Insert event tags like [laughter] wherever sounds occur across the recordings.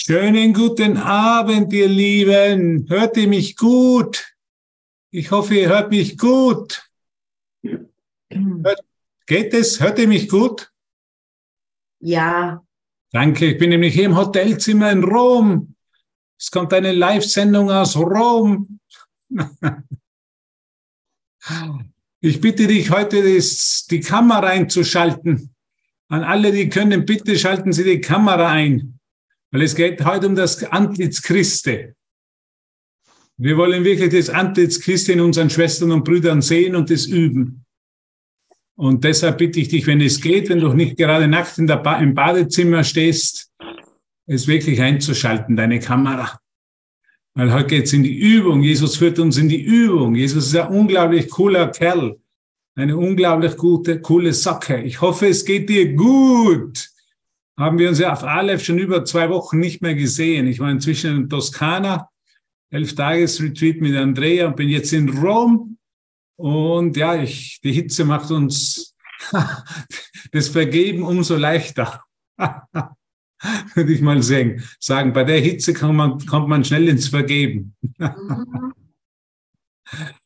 Schönen guten Abend, ihr Lieben. Hört ihr mich gut? Ich hoffe, ihr hört mich gut. Hört, geht es? Hört ihr mich gut? Ja. Danke. Ich bin nämlich hier im Hotelzimmer in Rom. Es kommt eine Live-Sendung aus Rom. [laughs] Ich bitte dich heute, die Kamera einzuschalten. An alle, die können, bitte schalten Sie die Kamera ein. Weil es geht heute um das Antlitz Christi. Wir wollen wirklich das Antlitz Christi in unseren Schwestern und Brüdern sehen und das üben. Und deshalb bitte ich dich, wenn es geht, wenn du nicht gerade der ba im Badezimmer stehst, es wirklich einzuschalten, deine Kamera. Weil heute geht's in die Übung. Jesus führt uns in die Übung. Jesus ist ein unglaublich cooler Kerl. Eine unglaublich gute, coole Sache. Ich hoffe, es geht dir gut. Haben wir uns ja auf Aleph schon über zwei Wochen nicht mehr gesehen. Ich war inzwischen in Toskana, elf Tages Retreat mit Andrea und bin jetzt in Rom. Und ja, ich, die Hitze macht uns [laughs] das Vergeben umso leichter. [laughs] würde ich mal sagen. sagen. Bei der Hitze kann man, kommt man schnell ins Vergeben. Mhm. [laughs]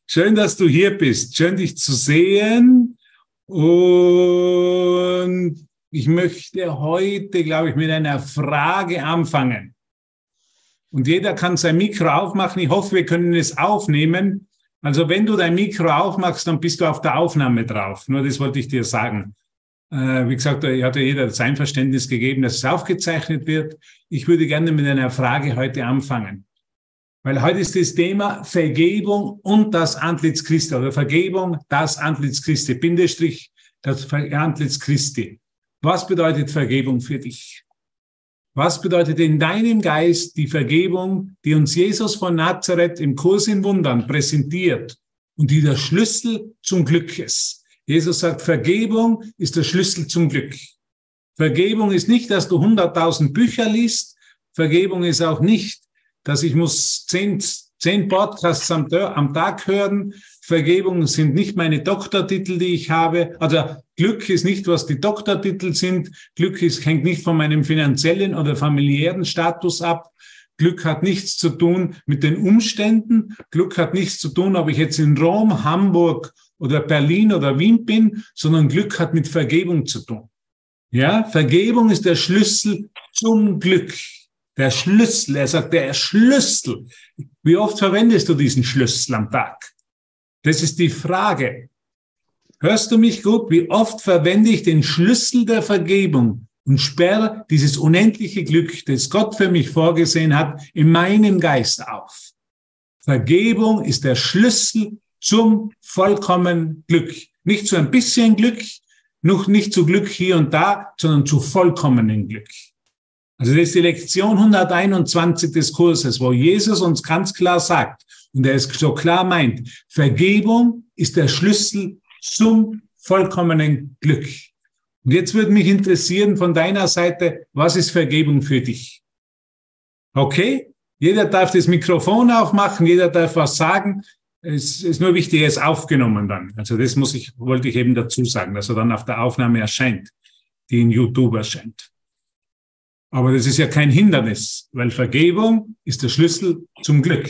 Schön, dass du hier bist. Schön, dich zu sehen. Und ich möchte heute, glaube ich, mit einer Frage anfangen. Und jeder kann sein Mikro aufmachen. Ich hoffe, wir können es aufnehmen. Also wenn du dein Mikro aufmachst, dann bist du auf der Aufnahme drauf. Nur das wollte ich dir sagen. Äh, wie gesagt, er hat ja jeder sein Verständnis gegeben, dass es aufgezeichnet wird. Ich würde gerne mit einer Frage heute anfangen. Weil heute ist das Thema Vergebung und das Antlitz Christi oder Vergebung, das Antlitz Christi, Bindestrich, das Antlitz Christi. Was bedeutet Vergebung für dich? Was bedeutet in deinem Geist die Vergebung, die uns Jesus von Nazareth im Kurs in Wundern präsentiert und die der Schlüssel zum Glück ist? Jesus sagt, Vergebung ist der Schlüssel zum Glück. Vergebung ist nicht, dass du hunderttausend Bücher liest. Vergebung ist auch nicht, dass ich muss zehn, zehn Podcasts am, am Tag hören. Vergebung sind nicht meine Doktortitel, die ich habe. Also Glück ist nicht, was die Doktortitel sind. Glück ist, hängt nicht von meinem finanziellen oder familiären Status ab. Glück hat nichts zu tun mit den Umständen. Glück hat nichts zu tun, ob ich jetzt in Rom, Hamburg oder Berlin oder Wien bin, sondern Glück hat mit Vergebung zu tun. Ja, Vergebung ist der Schlüssel zum Glück. Der Schlüssel, er sagt, der Schlüssel. Wie oft verwendest du diesen Schlüssel am Tag? Das ist die Frage. Hörst du mich gut? Wie oft verwende ich den Schlüssel der Vergebung und sperre dieses unendliche Glück, das Gott für mich vorgesehen hat, in meinem Geist auf? Vergebung ist der Schlüssel zum vollkommenen Glück. Nicht zu ein bisschen Glück, noch nicht zu Glück hier und da, sondern zu vollkommenen Glück. Also das ist die Lektion 121 des Kurses, wo Jesus uns ganz klar sagt, und er es so klar meint, Vergebung ist der Schlüssel zum vollkommenen Glück. Und jetzt würde mich interessieren von deiner Seite, was ist Vergebung für dich? Okay? Jeder darf das Mikrofon aufmachen, jeder darf was sagen. Es ist nur wichtig, er ist aufgenommen dann. Also das muss ich, wollte ich eben dazu sagen, dass er dann auf der Aufnahme erscheint, die in YouTube erscheint. Aber das ist ja kein Hindernis, weil Vergebung ist der Schlüssel zum Glück.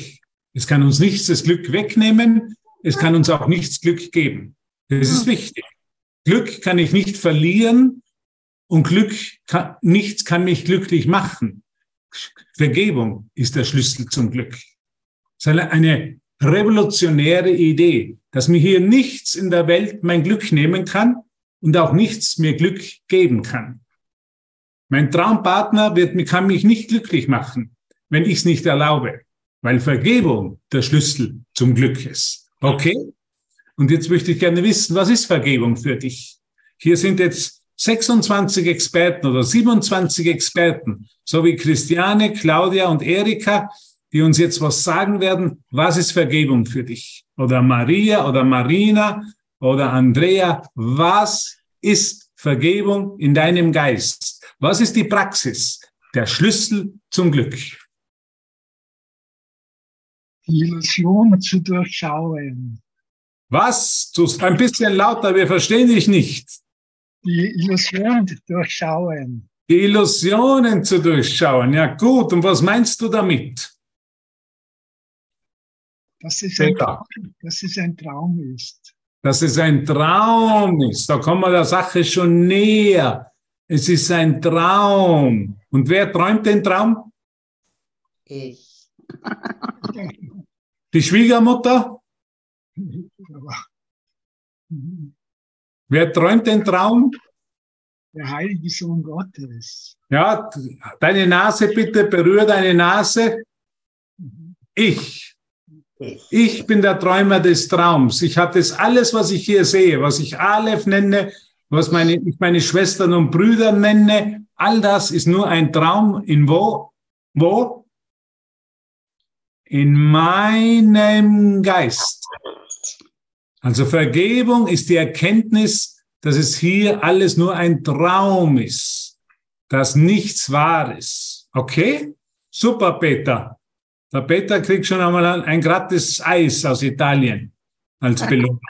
Es kann uns nichts das Glück wegnehmen, es kann uns auch nichts Glück geben. Das ist wichtig. Glück kann ich nicht verlieren und Glück kann, nichts kann mich glücklich machen. Vergebung ist der Schlüssel zum Glück. Es ist eine revolutionäre Idee, dass mir hier nichts in der Welt mein Glück nehmen kann und auch nichts mir Glück geben kann. Mein Traumpartner wird, kann mich nicht glücklich machen, wenn ich es nicht erlaube, weil Vergebung der Schlüssel zum Glück ist. Okay? Und jetzt möchte ich gerne wissen, was ist Vergebung für dich? Hier sind jetzt 26 Experten oder 27 Experten, so wie Christiane, Claudia und Erika, die uns jetzt was sagen werden. Was ist Vergebung für dich? Oder Maria oder Marina oder Andrea. Was ist Vergebung in deinem Geist? Was ist die Praxis? Der Schlüssel zum Glück. Die Illusion zu durchschauen. Was? Ein bisschen lauter, wir verstehen dich nicht. Die Illusion durchschauen. Die Illusionen zu durchschauen. Ja, gut. Und was meinst du damit? Dass es ein. Traum, dass es ein Traum ist. Dass es ein Traum ist. Da kommen wir der Sache schon näher. Es ist ein Traum. Und wer träumt den Traum? Ich. Die Schwiegermutter? Wer träumt den Traum? der heilige Sohn Gottes. Ja, deine Nase bitte, berühr deine Nase. Ich. Ich. Ich bin der Träumer des Traums. Ich habe das alles, was ich hier sehe, was ich Aleph nenne, was meine, ich meine Schwestern und Brüder nenne, all das ist nur ein Traum in wo? Wo? In meinem Geist. Also Vergebung ist die Erkenntnis, dass es hier alles nur ein Traum ist, dass nichts wahr ist. Okay? Super, Peter. Der Peter kriegt schon einmal ein, gratis Eis aus Italien als [laughs] Belohnung.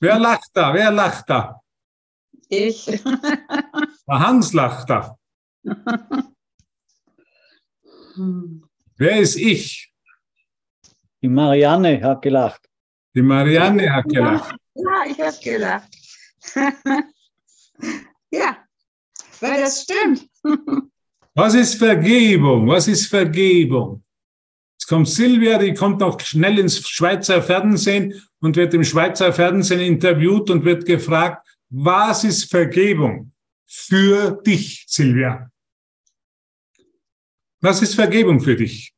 Wer lacht da? Wer lacht da? Ich. Der Hans lacht da. [laughs] Wer ist ich? Die Marianne hat gelacht. Die Marianne hat gelacht. Ja, ich habe gedacht. [laughs] ja, weil das stimmt. [laughs] Was ist Vergebung? Was ist Vergebung? Jetzt kommt Silvia, die kommt noch schnell ins Schweizer Fernsehen und wird im Schweizer Fernsehen interviewt und wird gefragt, was ist Vergebung für dich, Silvia? Was ist Vergebung für dich?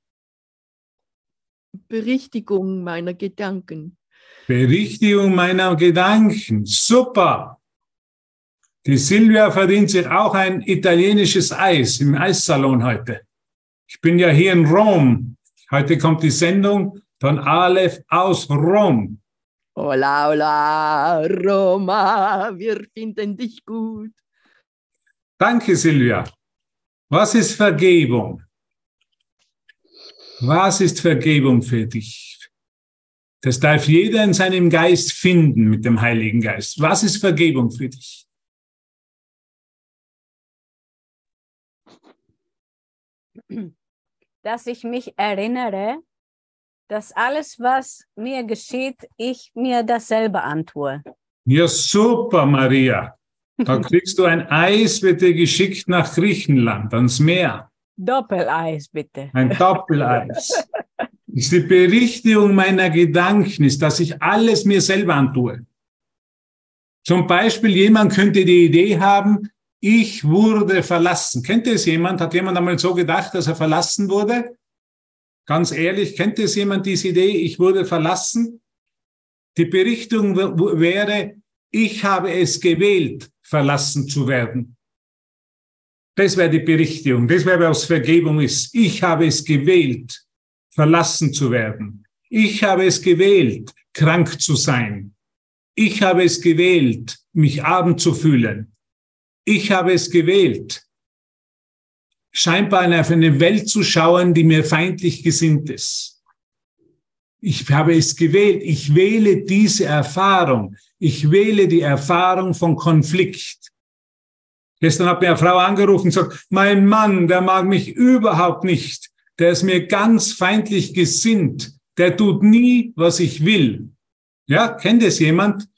Berichtigung meiner Gedanken. Berichtigung meiner Gedanken. Super. Die Silvia verdient sich auch ein italienisches Eis im Eissalon heute. Ich bin ja hier in Rom. Heute kommt die Sendung von Aleph aus Rom. Hola, hola, Roma, wir finden dich gut. Danke, Silvia. Was ist Vergebung? Was ist Vergebung für dich? Das darf jeder in seinem Geist finden mit dem Heiligen Geist. Was ist Vergebung für dich? dass ich mich erinnere, dass alles, was mir geschieht, ich mir dasselbe antue. Ja, super, Maria. Da [laughs] kriegst du ein Eis, wird dir geschickt nach Griechenland, ans Meer. Doppeleis, bitte. Ein Doppeleis. [laughs] Ist die Berichtigung meiner Gedanken, ist, dass ich alles mir selber antue. Zum Beispiel, jemand könnte die Idee haben, ich wurde verlassen. Kennt es jemand? Hat jemand einmal so gedacht, dass er verlassen wurde? Ganz ehrlich, kennt es jemand diese Idee, ich wurde verlassen? Die Berichtung w- wäre, ich habe es gewählt, verlassen zu werden. Das wäre die Berichtigung. Das wäre, was Vergebung ist. Ich habe es gewählt, verlassen zu werden. Ich habe es gewählt, krank zu sein. Ich habe es gewählt, mich arm zu fühlen. Ich habe es gewählt, scheinbar in eine Welt zu schauen, die mir feindlich gesinnt ist. Ich habe es gewählt. Ich wähle diese Erfahrung. Ich wähle die Erfahrung von Konflikt. Gestern hat mir eine Frau angerufen und gesagt, mein Mann, der mag mich überhaupt nicht. Der ist mir ganz feindlich gesinnt. Der tut nie, was ich will. Ja, kennt es jemand?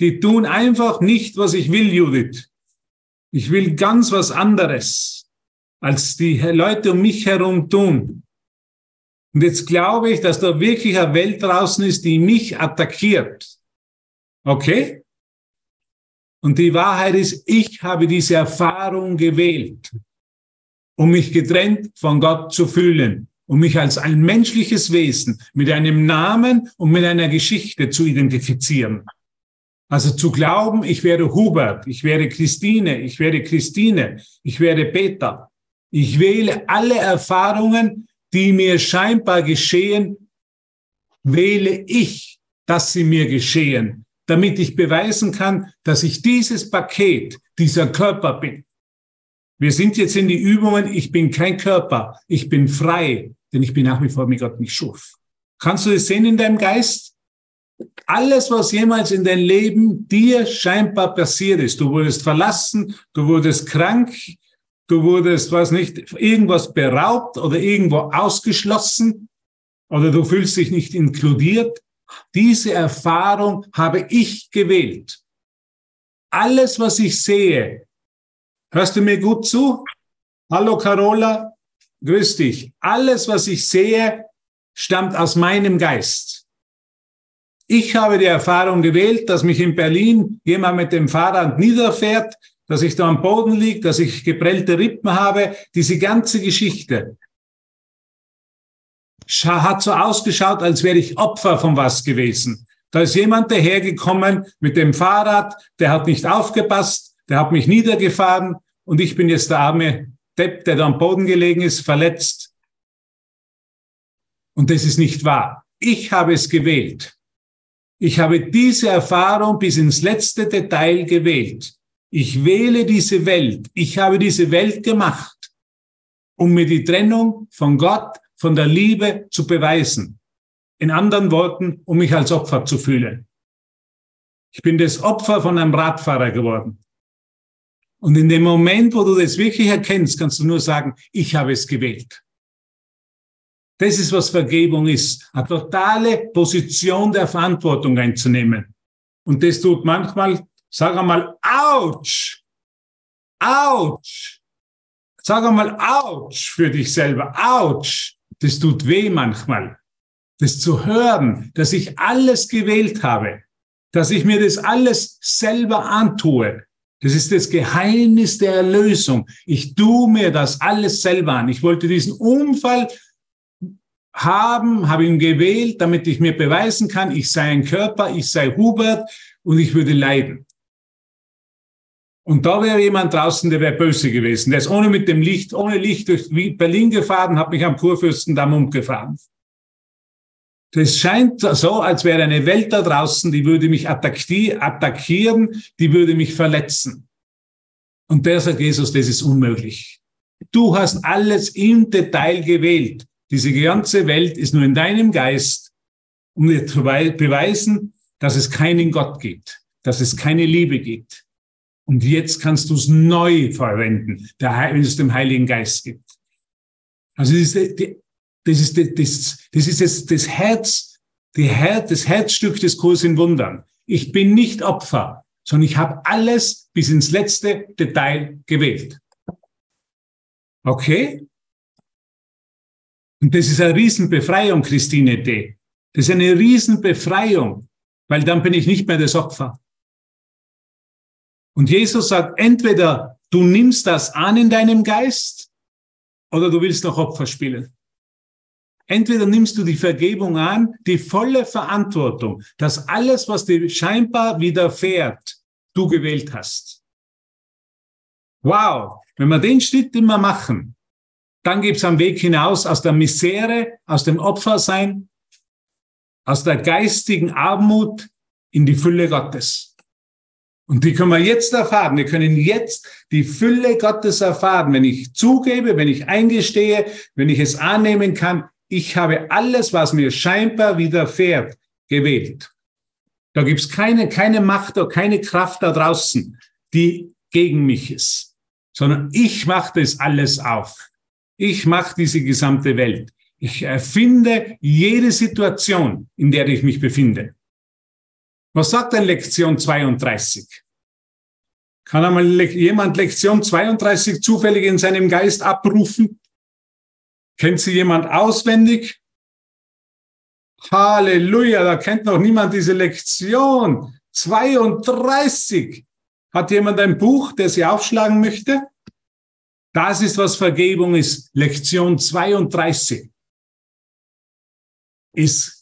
Die tun einfach nicht, was ich will, Judith. Ich will ganz was anderes, als die Leute um mich herum tun. Und jetzt glaube ich, dass da wirklich eine Welt draußen ist, die mich attackiert. Okay? Und die Wahrheit ist, ich habe diese Erfahrung gewählt, um mich getrennt von Gott zu fühlen, um mich als ein menschliches Wesen mit einem Namen und mit einer Geschichte zu identifizieren. Also zu glauben, ich wäre Hubert, ich wäre Christine, ich wäre Christine, ich wäre Peter. Ich wähle alle Erfahrungen, die mir scheinbar geschehen, wähle ich, dass sie mir geschehen, damit ich beweisen kann, dass ich dieses Paket, dieser Körper bin. Wir sind jetzt in die Übungen, ich bin kein Körper, ich bin frei, denn ich bin nach wie vor mit Gott nicht schuf. Kannst du es sehen in deinem Geist? alles, was jemals in deinem Leben dir scheinbar passiert ist, du wurdest verlassen, du wurdest krank, du wurdest, was nicht, irgendwas beraubt oder irgendwo ausgeschlossen oder du fühlst dich nicht inkludiert, diese Erfahrung habe ich gewählt. Alles, was ich sehe, hörst du mir gut zu? Hallo Carola, grüß dich. Alles, was ich sehe, stammt aus meinem Geist. Ich habe die Erfahrung gewählt, dass mich in Berlin jemand mit dem Fahrrad niederfährt, dass ich da am Boden liege, dass ich geprellte Rippen habe. Diese ganze Geschichte hat so ausgeschaut, als wäre ich Opfer von was gewesen. Da ist jemand dahergekommen mit dem Fahrrad, der hat nicht aufgepasst, der hat mich niedergefahren und ich bin jetzt der arme Depp, der da am Boden gelegen ist, verletzt. Und das ist nicht wahr. Ich habe es gewählt. Ich habe diese Erfahrung bis ins letzte Detail gewählt. Ich wähle diese Welt. Ich habe diese Welt gemacht, um mir die Trennung von Gott, von der Liebe zu beweisen. In anderen Worten, um mich als Opfer zu fühlen. Ich bin das Opfer von einem Radfahrer geworden. Und in dem Moment, wo du das wirklich erkennst, kannst du nur sagen, ich habe es gewählt. Das ist, was Vergebung ist. Eine totale Position der Verantwortung einzunehmen. Und das tut manchmal, sag einmal, ouch, ouch. Sag einmal, ouch für dich selber, ouch. Das tut weh manchmal. Das zu hören, dass ich alles gewählt habe, dass ich mir das alles selber antue. Das ist das Geheimnis der Erlösung. Ich tue mir das alles selber an. Ich wollte diesen Unfall haben, habe ihn gewählt, damit ich mir beweisen kann, ich sei ein Körper, ich sei Hubert und ich würde leiden. Und da wäre jemand draußen, der wäre böse gewesen. Der ist ohne mit dem Licht, ohne Licht durch Berlin gefahren, hat mich am Kurfürstendamm umgefahren. Das scheint so, als wäre eine Welt da draußen, die würde mich attackieren, die würde mich verletzen. Und der sagt Jesus, das ist unmöglich. Du hast alles im Detail gewählt. Diese ganze Welt ist nur in deinem Geist, um dir zu beweisen, dass es keinen Gott gibt, dass es keine Liebe gibt, und jetzt kannst du es neu verwenden, wenn es dem Heiligen Geist gibt. Also das ist, das, ist, das, das, ist das, das Herz, das Herzstück des Kurs in Wundern. Ich bin nicht Opfer, sondern ich habe alles bis ins letzte Detail gewählt. Okay? Und das ist eine Riesenbefreiung, Christine D. Das ist eine Riesenbefreiung, weil dann bin ich nicht mehr das Opfer. Und Jesus sagt, entweder du nimmst das an in deinem Geist oder du willst noch Opfer spielen. Entweder nimmst du die Vergebung an, die volle Verantwortung, dass alles, was dir scheinbar widerfährt, du gewählt hast. Wow, wenn wir den Schritt immer machen, dann gibt es am Weg hinaus aus der Misere, aus dem Opfersein, aus der geistigen Armut in die Fülle Gottes. Und die können wir jetzt erfahren. Wir können jetzt die Fülle Gottes erfahren, wenn ich zugebe, wenn ich eingestehe, wenn ich es annehmen kann. Ich habe alles, was mir scheinbar widerfährt, gewählt. Da gibt's keine, keine Macht oder keine Kraft da draußen, die gegen mich ist, sondern ich mache das alles auf. Ich mache diese gesamte Welt. Ich erfinde jede Situation, in der ich mich befinde. Was sagt denn Lektion 32? Kann einmal jemand Lektion 32 zufällig in seinem Geist abrufen? Kennt sie jemand auswendig? Halleluja, da kennt noch niemand diese Lektion. 32. Hat jemand ein Buch, der sie aufschlagen möchte? Das ist, was Vergebung ist. Lektion 32 ist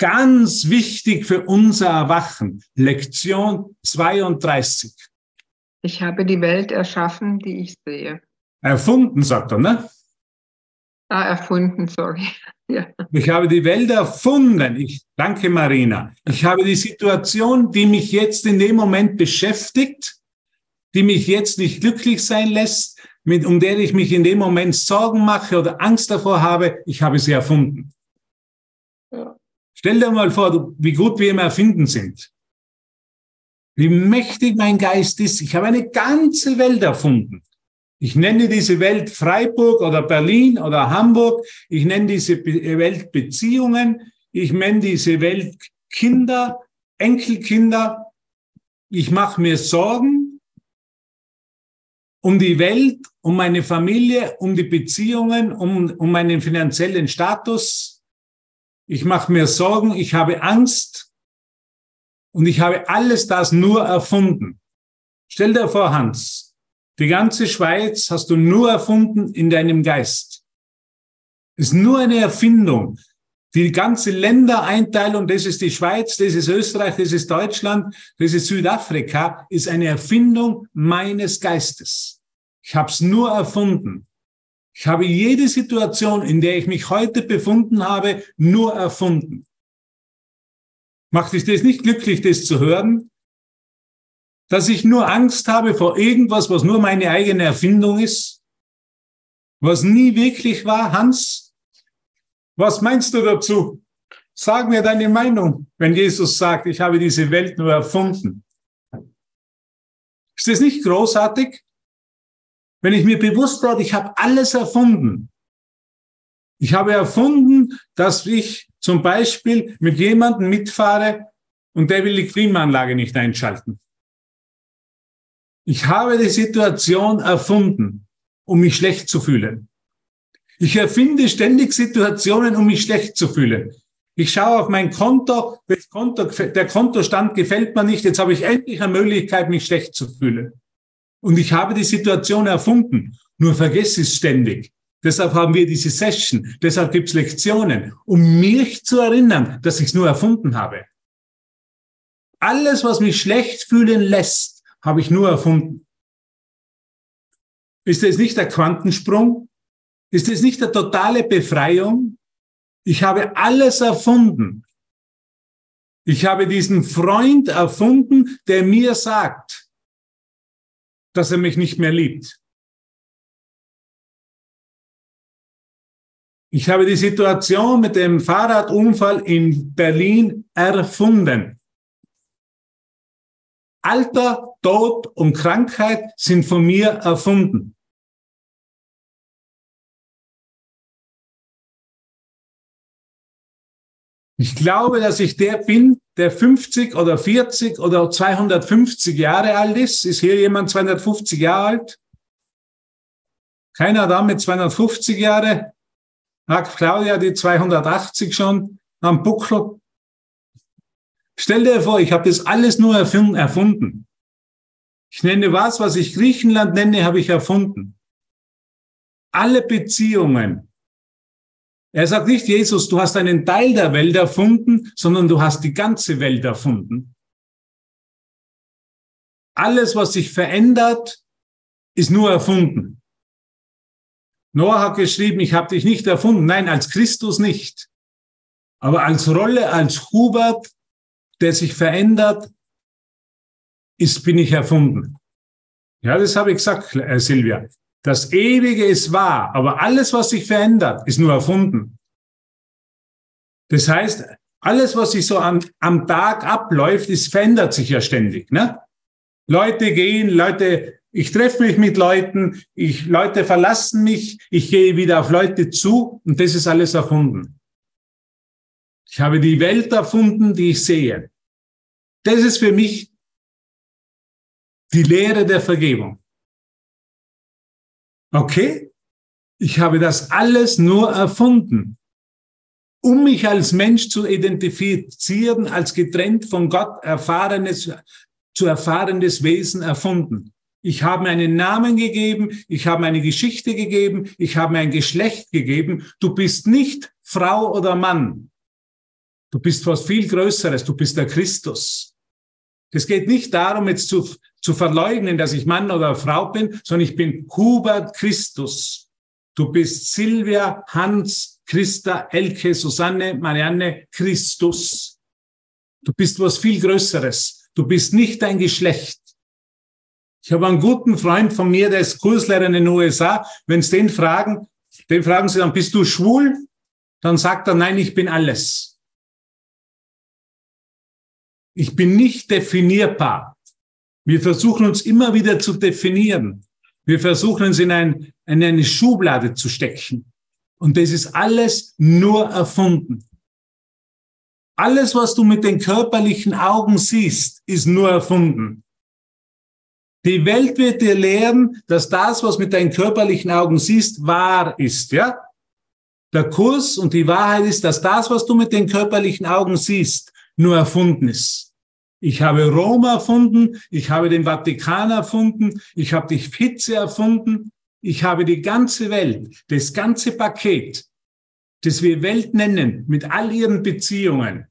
Ganz wichtig für unser Erwachen. Lektion 32. Ich habe die Welt erschaffen, die ich sehe. Erfunden, sagt er, ne? Ah, erfunden, sorry. [laughs] Ja. Ich habe die Welt erfunden. Ich danke Marina. Ich habe die Situation, die mich jetzt in dem Moment beschäftigt, die mich jetzt nicht glücklich sein lässt, mit, um der ich mich in dem Moment Sorgen mache oder Angst davor habe, ich habe sie erfunden. Stell dir mal vor, wie gut wir im Erfinden sind. Wie mächtig mein Geist ist. Ich habe eine ganze Welt erfunden. Ich nenne diese Welt Freiburg oder Berlin oder Hamburg. Ich nenne diese Welt Beziehungen. Ich nenne diese Welt Kinder, Enkelkinder. Ich mache mir Sorgen um die Welt, um meine Familie, um die Beziehungen, um, um meinen finanziellen Status. Ich mache mir Sorgen, ich habe Angst und ich habe alles das nur erfunden. Stell dir vor, Hans, die ganze Schweiz hast du nur erfunden in deinem Geist. Ist nur eine Erfindung. Die ganze Ländereinteilung, das ist die Schweiz, das ist Österreich, das ist Deutschland, das ist Südafrika, ist eine Erfindung meines Geistes. Ich habe es nur erfunden. Ich habe jede Situation, in der ich mich heute befunden habe, nur erfunden. Macht dich das nicht glücklich, das zu hören? Dass ich nur Angst habe vor irgendwas, was nur meine eigene Erfindung ist? Was nie wirklich war, Hans? Was meinst du dazu? Sag mir deine Meinung, wenn Jesus sagt, ich habe diese Welt nur erfunden. Ist das nicht großartig? Wenn ich mir bewusst werde, ich habe alles erfunden. Ich habe erfunden, dass ich zum Beispiel mit jemandem mitfahre und der will die Klimaanlage nicht einschalten. Ich habe die Situation erfunden, um mich schlecht zu fühlen. Ich erfinde ständig Situationen, um mich schlecht zu fühlen. Ich schaue auf mein Konto, Konto, der Kontostand gefällt mir nicht, jetzt habe ich endlich eine Möglichkeit, mich schlecht zu fühlen. Und ich habe die Situation erfunden, nur vergesse es ständig. Deshalb haben wir diese Session, deshalb gibt es Lektionen, um mich zu erinnern, dass ich es nur erfunden habe. Alles, was mich schlecht fühlen lässt, habe ich nur erfunden. Ist das nicht der Quantensprung? Ist es nicht eine totale Befreiung? Ich habe alles erfunden. Ich habe diesen Freund erfunden, der mir sagt, dass er mich nicht mehr liebt. Ich habe die Situation mit dem Fahrradunfall in Berlin erfunden. Alter, Tod und Krankheit sind von mir erfunden. Ich glaube, dass ich der bin, der 50 oder 40 oder 250 Jahre alt ist. Ist hier jemand 250 Jahre alt? Keiner da mit 250 Jahre? Hat Claudia die 280 schon am Buckel? Stell dir vor, ich habe das alles nur erfunden. Ich nenne was, was ich Griechenland nenne, habe ich erfunden. Alle Beziehungen, er sagt nicht, Jesus, du hast einen Teil der Welt erfunden, sondern du hast die ganze Welt erfunden. Alles, was sich verändert, ist nur erfunden. Noah hat geschrieben, ich habe dich nicht erfunden. Nein, als Christus nicht. Aber als Rolle, als Hubert, der sich verändert, ist, bin ich erfunden. Ja, das habe ich gesagt, äh, Silvia. Das Ewige ist wahr, aber alles, was sich verändert, ist nur erfunden. Das heißt, alles, was sich so am, am Tag abläuft, ist, verändert sich ja ständig. Ne? Leute gehen, Leute, ich treffe mich mit Leuten, ich, Leute verlassen mich, ich gehe wieder auf Leute zu und das ist alles erfunden. Ich habe die Welt erfunden, die ich sehe. Das ist für mich die Lehre der Vergebung. Okay? Ich habe das alles nur erfunden, um mich als Mensch zu identifizieren, als getrennt von Gott erfahrenes, zu erfahrenes Wesen erfunden. Ich habe mir einen Namen gegeben, ich habe mir eine Geschichte gegeben, ich habe mir ein Geschlecht gegeben. Du bist nicht Frau oder Mann. Du bist was viel Größeres, du bist der Christus. Es geht nicht darum, jetzt zu, zu verleugnen, dass ich Mann oder Frau bin, sondern ich bin Hubert Christus. Du bist Silvia, Hans, Christa, Elke, Susanne, Marianne, Christus. Du bist was viel Größeres. Du bist nicht dein Geschlecht. Ich habe einen guten Freund von mir, der ist Kurslehrer in den USA. Wenn Sie den fragen, den fragen Sie dann, bist du schwul? Dann sagt er, nein, ich bin alles. Ich bin nicht definierbar. Wir versuchen uns immer wieder zu definieren. Wir versuchen uns in, ein, in eine Schublade zu stecken. Und das ist alles nur erfunden. Alles, was du mit den körperlichen Augen siehst, ist nur erfunden. Die Welt wird dir lehren, dass das, was mit deinen körperlichen Augen siehst, wahr ist, ja? Der Kurs und die Wahrheit ist, dass das, was du mit den körperlichen Augen siehst, nur erfunden ist. Ich habe Rom erfunden, ich habe den Vatikan erfunden, ich habe die Hitze erfunden, ich habe die ganze Welt, das ganze Paket, das wir Welt nennen, mit all ihren Beziehungen,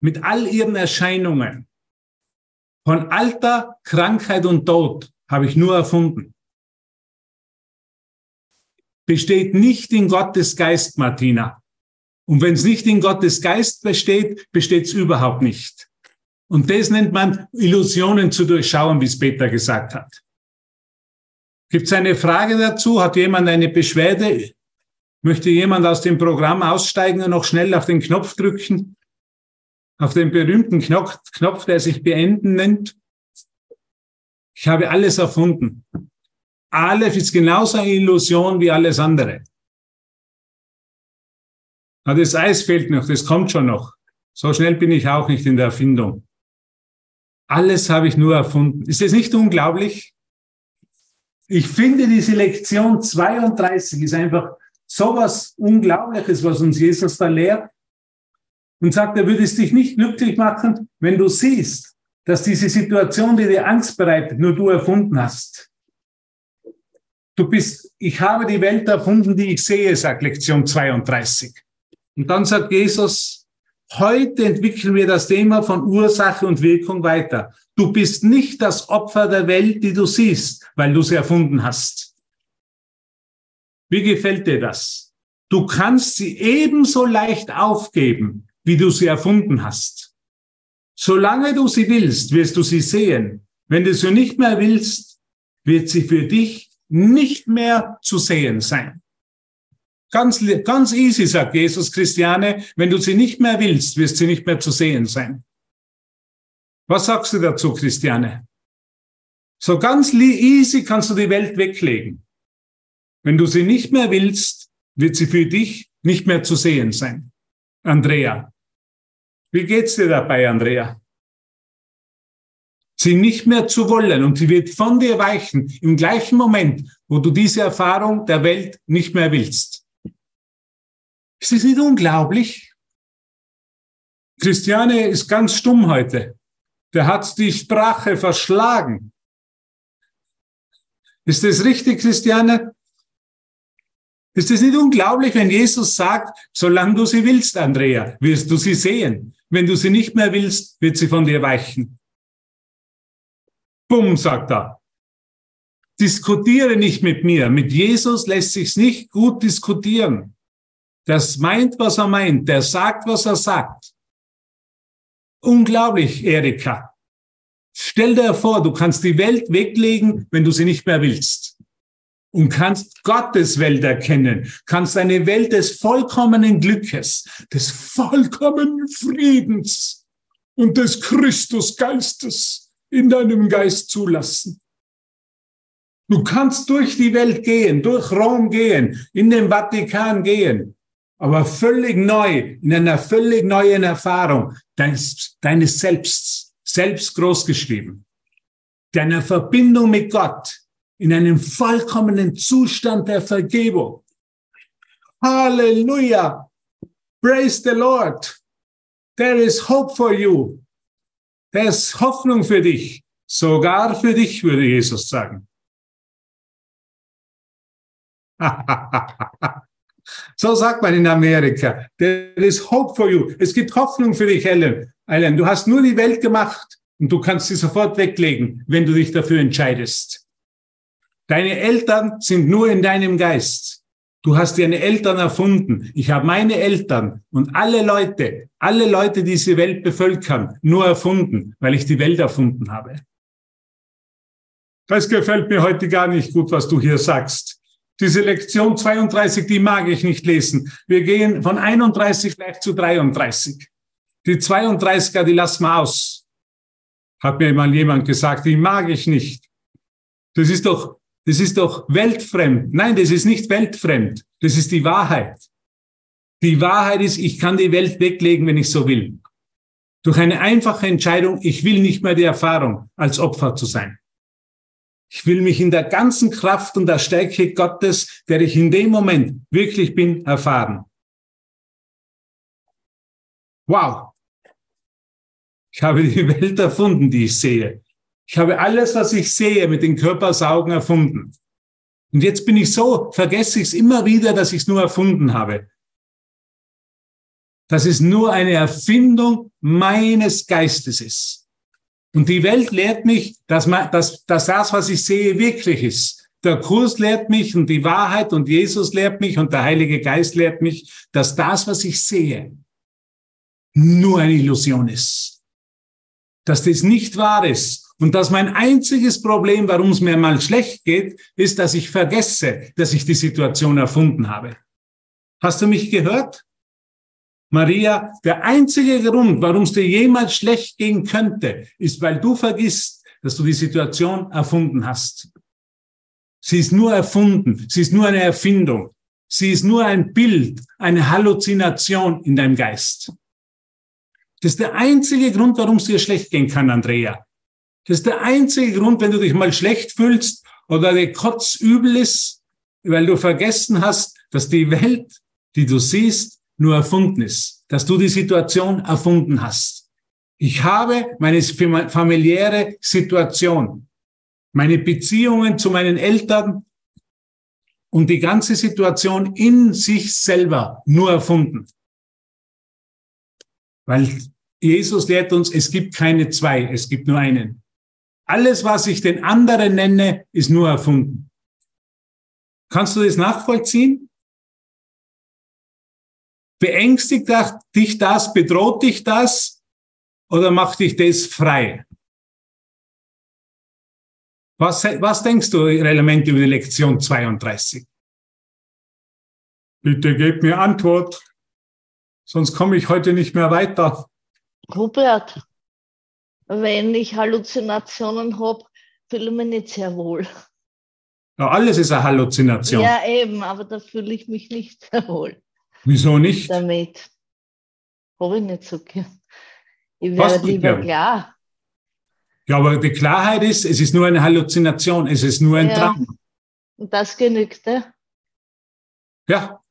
mit all ihren Erscheinungen, von Alter, Krankheit und Tod, habe ich nur erfunden. Besteht nicht in Gottes Geist, Martina. Und wenn es nicht in Gottes Geist besteht, besteht es überhaupt nicht. Und das nennt man Illusionen zu durchschauen, wie es Peter gesagt hat. Gibt es eine Frage dazu? Hat jemand eine Beschwerde? Möchte jemand aus dem Programm aussteigen und noch schnell auf den Knopf drücken? Auf den berühmten Knopf, Knopf der sich beenden nennt? Ich habe alles erfunden. Alles ist genauso eine Illusion wie alles andere. Aber das Eis fehlt noch, das kommt schon noch. So schnell bin ich auch nicht in der Erfindung. Alles habe ich nur erfunden. Ist das nicht unglaublich? Ich finde, diese Lektion 32 ist einfach so was Unglaubliches, was uns Jesus da lehrt. Und sagt, er würde es dich nicht glücklich machen, wenn du siehst, dass diese Situation, die dir Angst bereitet, nur du erfunden hast. Du bist, ich habe die Welt erfunden, die ich sehe, sagt Lektion 32. Und dann sagt Jesus, Heute entwickeln wir das Thema von Ursache und Wirkung weiter. Du bist nicht das Opfer der Welt, die du siehst, weil du sie erfunden hast. Wie gefällt dir das? Du kannst sie ebenso leicht aufgeben, wie du sie erfunden hast. Solange du sie willst, wirst du sie sehen. Wenn du sie nicht mehr willst, wird sie für dich nicht mehr zu sehen sein. Ganz, ganz easy, sagt Jesus Christiane. Wenn du sie nicht mehr willst, wirst sie nicht mehr zu sehen sein. Was sagst du dazu, Christiane? So ganz easy kannst du die Welt weglegen. Wenn du sie nicht mehr willst, wird sie für dich nicht mehr zu sehen sein. Andrea. Wie geht's dir dabei, Andrea? Sie nicht mehr zu wollen und sie wird von dir weichen im gleichen Moment, wo du diese Erfahrung der Welt nicht mehr willst. Ist das nicht unglaublich? Christiane ist ganz stumm heute. Der hat die Sprache verschlagen. Ist das richtig, Christiane? Ist es nicht unglaublich, wenn Jesus sagt, solange du sie willst, Andrea, wirst du sie sehen. Wenn du sie nicht mehr willst, wird sie von dir weichen. Bumm, sagt er. Diskutiere nicht mit mir. Mit Jesus lässt sich's nicht gut diskutieren das meint, was er meint, der sagt, was er sagt. Unglaublich, Erika. Stell dir vor, du kannst die Welt weglegen, wenn du sie nicht mehr willst. Und kannst Gottes Welt erkennen, kannst eine Welt des vollkommenen Glückes, des vollkommenen Friedens und des Christusgeistes in deinem Geist zulassen. Du kannst durch die Welt gehen, durch Rom gehen, in den Vatikan gehen aber völlig neu, in einer völlig neuen Erfahrung deines, deines Selbst, selbst großgeschrieben, deiner Verbindung mit Gott, in einem vollkommenen Zustand der Vergebung. Halleluja! Praise the Lord! There is hope for you. There is Hoffnung für dich. Sogar für dich, würde Jesus sagen. [laughs] So sagt man in Amerika. There is hope for you. Es gibt Hoffnung für dich, Ellen. Ellen, du hast nur die Welt gemacht und du kannst sie sofort weglegen, wenn du dich dafür entscheidest. Deine Eltern sind nur in deinem Geist. Du hast deine Eltern erfunden. Ich habe meine Eltern und alle Leute, alle Leute, die diese Welt bevölkern, nur erfunden, weil ich die Welt erfunden habe. Das gefällt mir heute gar nicht gut, was du hier sagst. Diese Lektion 32, die mag ich nicht lesen. Wir gehen von 31 gleich zu 33. Die 32er, die lassen wir aus. Hat mir mal jemand gesagt, die mag ich nicht. Das ist doch, das ist doch weltfremd. Nein, das ist nicht weltfremd. Das ist die Wahrheit. Die Wahrheit ist, ich kann die Welt weglegen, wenn ich so will. Durch eine einfache Entscheidung, ich will nicht mehr die Erfahrung, als Opfer zu sein. Ich will mich in der ganzen Kraft und der Stärke Gottes, der ich in dem Moment wirklich bin, erfahren. Wow. Ich habe die [laughs] Welt erfunden, die ich sehe. Ich habe alles, was ich sehe, mit den Körpersaugen erfunden. Und jetzt bin ich so, vergesse ich es immer wieder, dass ich es nur erfunden habe. Dass es nur eine Erfindung meines Geistes ist. Und die Welt lehrt mich, dass, man, dass, dass das, was ich sehe, wirklich ist. Der Kurs lehrt mich und die Wahrheit und Jesus lehrt mich und der Heilige Geist lehrt mich, dass das, was ich sehe, nur eine Illusion ist. Dass das nicht wahr ist. Und dass mein einziges Problem, warum es mir mal schlecht geht, ist, dass ich vergesse, dass ich die Situation erfunden habe. Hast du mich gehört? Maria, der einzige Grund, warum es dir jemals schlecht gehen könnte, ist, weil du vergisst, dass du die Situation erfunden hast. Sie ist nur erfunden. Sie ist nur eine Erfindung. Sie ist nur ein Bild, eine Halluzination in deinem Geist. Das ist der einzige Grund, warum es dir schlecht gehen kann, Andrea. Das ist der einzige Grund, wenn du dich mal schlecht fühlst oder dir kotzübel ist, weil du vergessen hast, dass die Welt, die du siehst, nur erfunden ist, dass du die Situation erfunden hast. Ich habe meine familiäre Situation, meine Beziehungen zu meinen Eltern und die ganze Situation in sich selber nur erfunden. Weil Jesus lehrt uns, es gibt keine zwei, es gibt nur einen. Alles, was ich den anderen nenne, ist nur erfunden. Kannst du das nachvollziehen? Beängstigt dich das, bedroht dich das oder macht dich das frei? Was, was denkst du, Element über die Lektion 32? Bitte gib mir Antwort, sonst komme ich heute nicht mehr weiter. Hubert, wenn ich Halluzinationen habe, fühle ich mich nicht sehr wohl. Ja, alles ist eine Halluzination. Ja, eben, aber da fühle ich mich nicht sehr wohl. Wieso nicht? Damit habe ich nicht so gern. Ich wäre lieber gern? klar. Ja, aber die Klarheit ist, es ist nur eine Halluzination, es ist nur ein Ja. Traum. Und das genügt, eh? Ja.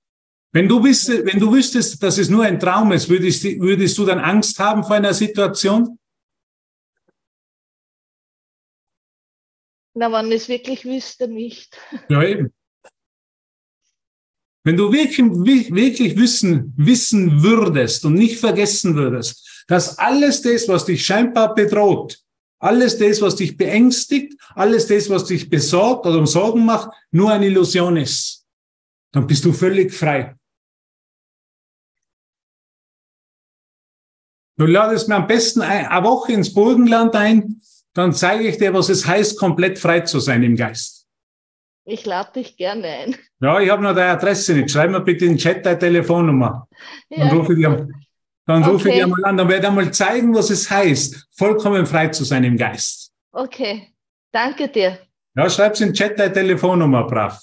Wenn du, wüsstest, wenn du wüsstest, dass es nur ein Traum ist, würdest, du- würdest du dann Angst haben vor einer Situation? Na, wenn ich es wirklich wüsste, nicht. Ja, eben. Wenn du wirklich, wi- wirklich wissen, wissen würdest und nicht vergessen würdest, dass alles das, was dich scheinbar bedroht, alles das, was dich beängstigt, alles das, was dich besorgt oder Sorgen macht, nur eine Illusion ist, dann bist du völlig frei. Du ladest mir am besten ein, eine Woche ins Burgenland ein, dann zeige ich dir, was es heißt, komplett frei zu sein im Geist. Ich lade dich gerne ein. Ja, ich habe noch deine Adresse nicht. Schreib mir bitte in den Chat deine Telefonnummer. Dann Ja, rufe ich dir, dann rufe ich Okay. dir mal an. Dann werde ich mal zeigen, was es heißt, vollkommen frei zu sein im Geist. okay. Danke dir. Ja, schreib's in den Chat deine Telefonnummer, brav.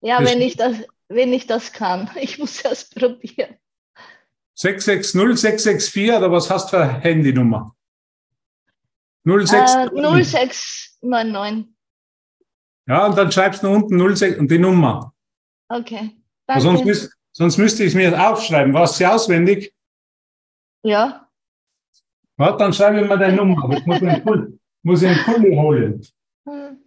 Ja, Das- wenn ich das, wenn ich das kann. [laughs] Ich muss erst probieren. 660 664 oder was hast du für Handynummer? 06. Äh, 0699. Ja, und dann schreibst du unten 06 und die Nummer. Okay. Aber Sonst, Danke. müsst, sonst müsste ich es mir aufschreiben. Warst sie auswendig? Ja. Ja, dann schreibe ich mal deine Nummer. Aber ich muss einen Pulli, muss einen Pulli holen. Hm.